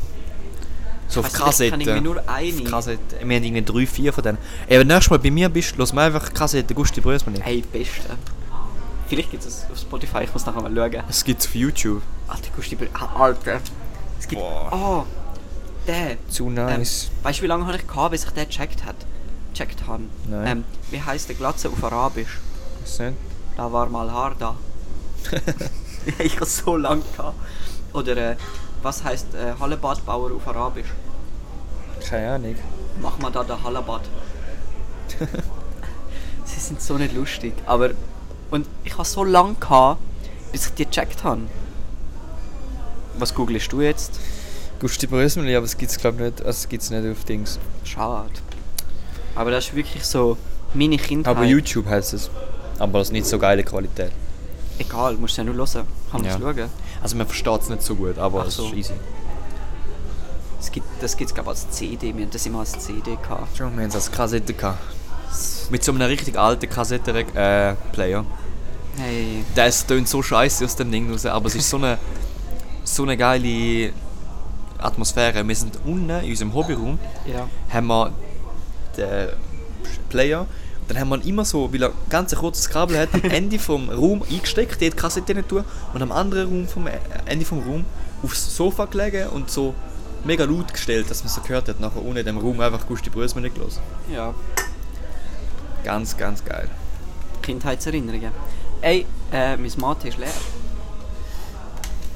So auf ich kann Kassette. irgendwie nur Auf eine. Kassette. Wir haben irgendwie drei, vier von denen. Ey, wenn du nächstes Mal bei mir bist, lass mir einfach Kassette Gusti Brösmeli. Hey, beste. Vielleicht gibt es auf Spotify, ich muss nachher mal schauen. Es gibt's auf YouTube. Alter, Gusti Brösmeli. Ah, Alter. Es gibt. Boah. Oh, der. Zu Ähm, nice. weißt du, wie lange habe ich gehabt, bis ich den gecheckt hat? Checkt haben. Nein. Ähm, wie heißt der Glatze auf Arabisch? Was denn? Da war mal Haar da. ich habe so lange gehabt. Oder äh, was heißt äh, Hallebadbauer auf Arabisch? Keine Ahnung. Mach mal da der Hallebad. Sie sind so nicht lustig. Aber. Und ich habe so lange gehabt, bis ich die gecheckt habe. Was googelst du jetzt? Gusti Brösmeli, aber es gibt's glaube nicht, also es gibt's nicht auf Dings. Schade. Aber das ist wirklich so meine Kindheit. Aber YouTube heißt es. Aber das ist nicht so geile Qualität. Egal, musst du ja nur hören. Kann man Ja. schauen. Also man versteht es nicht so gut, aber Ach es so. ist easy. Es gibt, das gibt es glaube ich als CD. Wir haben das immer als CD gehabt. Schon, wir haben es als Kassette gehabt. Mit so einem richtig alten Kassettenplayer. Äh, Player. Hey. Das tönt so scheiße aus dem Ding raus, aber es ist so eine, so eine geile Atmosphäre. Wir sind unten in unserem Hobbyraum, Ja. haben wir den Player und dann haben wir immer so, weil er ganz ein kurzes Kabel hat, am Ende vom Raum eingesteckt, die Kassette nicht tun und am anderen Raum vom äh, Ende vom Raum aufs Sofa gelegen und so mega laut gestellt, dass man so gehört hat, nachher unten in dem Raum einfach Gusti Brösmann nicht los. Ja. Ganz, ganz geil. Kindheitserinnerungen. Ey, äh, mein Mate ist leer.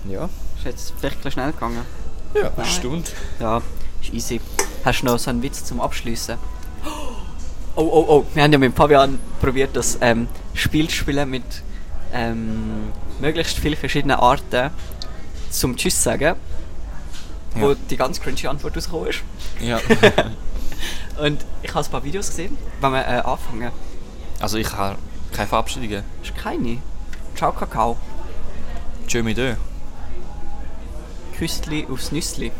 Ja. Ist jetzt vielleicht ein schnell gegangen. Ja, eine Nein. Stunde. Ja, ist easy. Hast du noch so einen Witz zum Abschließen? Oh, oh, oh. Wir haben ja mit Fabian probiert, das ähm, Spiel zu spielen mit ähm, möglichst vielen verschiedenen Arten zum Tschüss sagen. Wo Ja. die ganz cringy Antwort rausgekommen ist. Ja. Und ich habe ein paar Videos gesehen, wenn wir äh, anfangen. also ich habe keine Verabschiedungen. Ist keine. Ciao, Kakao. Tschö mit Ö. Küstli aufs Nüssli.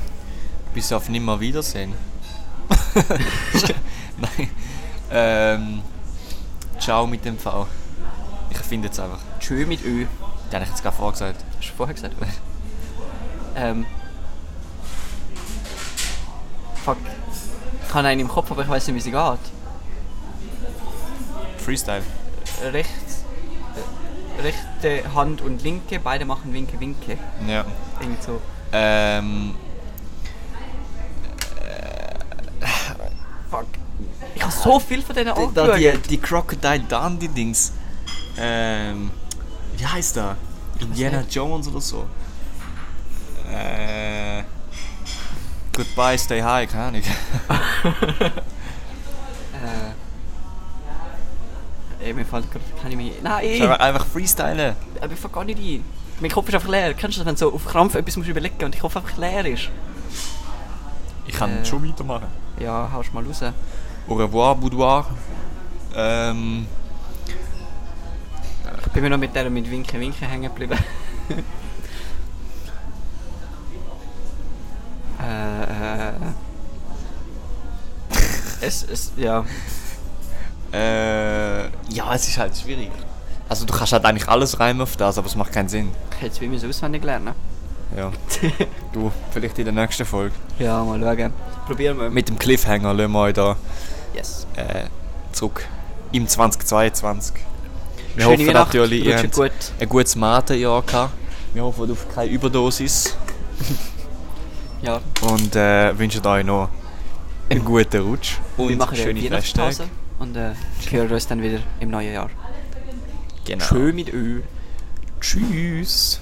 Bis auf nimmer Wiedersehen. Nein. Ähm, ciao mit dem V. Ich finde jetzt einfach. Tschö mit Ö. Den habe ich jetzt gerade vorgesagt. Hast du vorher gesagt? ähm. Fuck. Ich habe einen im Kopf, aber ich weiß nicht, wie sie geht. Freestyle. Rechts. äh, Rechte Hand und linke, beide machen Winke, Winke. Ja. Irgend so. Ähm, Fuck. Ich habe so viel von denen die, da, die, angeschaut. die Crocodile Dundee Dings. Ähm, wie heißt der? Indiana Jones oder so. Äh, goodbye, stay high, keine Ahnung. Äh. Ey, mir fällt gerade keine mehr. Nein, ey. Einfach, einfach freestylen. Aber ich fange gar nicht ein. Mein Kopf ist einfach leer. Kennst du das, wenn du so auf Krampf etwas musst überlegen und dein Kopf einfach leer ist? Ich kann Äh. schon weitermachen. Ja, haust mal raus. Au revoir, Boudoir. Ähm, Ich bin mir noch mit der mit Winke, Winke hängen geblieben. es, es, ja. äh, ja, es ist halt schwierig. Also du kannst halt eigentlich alles reimen auf das, aber es macht keinen Sinn. Ich hätte es wie mir auswendig lernen. Ja. du, vielleicht in der nächsten Folge. Ja, mal schauen. Probieren wir. Mit dem Cliffhanger lassen wir euch da Yes. äh, zurück im 2022. Wir Schöne hoffen natürlich, ihr habt gut. ein gutes Matenjahr gehabt. Wir hoffen auf keine Überdosis Ja. und äh, wünschen euch noch einen guten Rutsch und wir machen eine schöne Weihnachtspause Festtage. und äh, hören uns dann wieder im neuen Jahr. Genau. Schön mit Ö. Tschüss.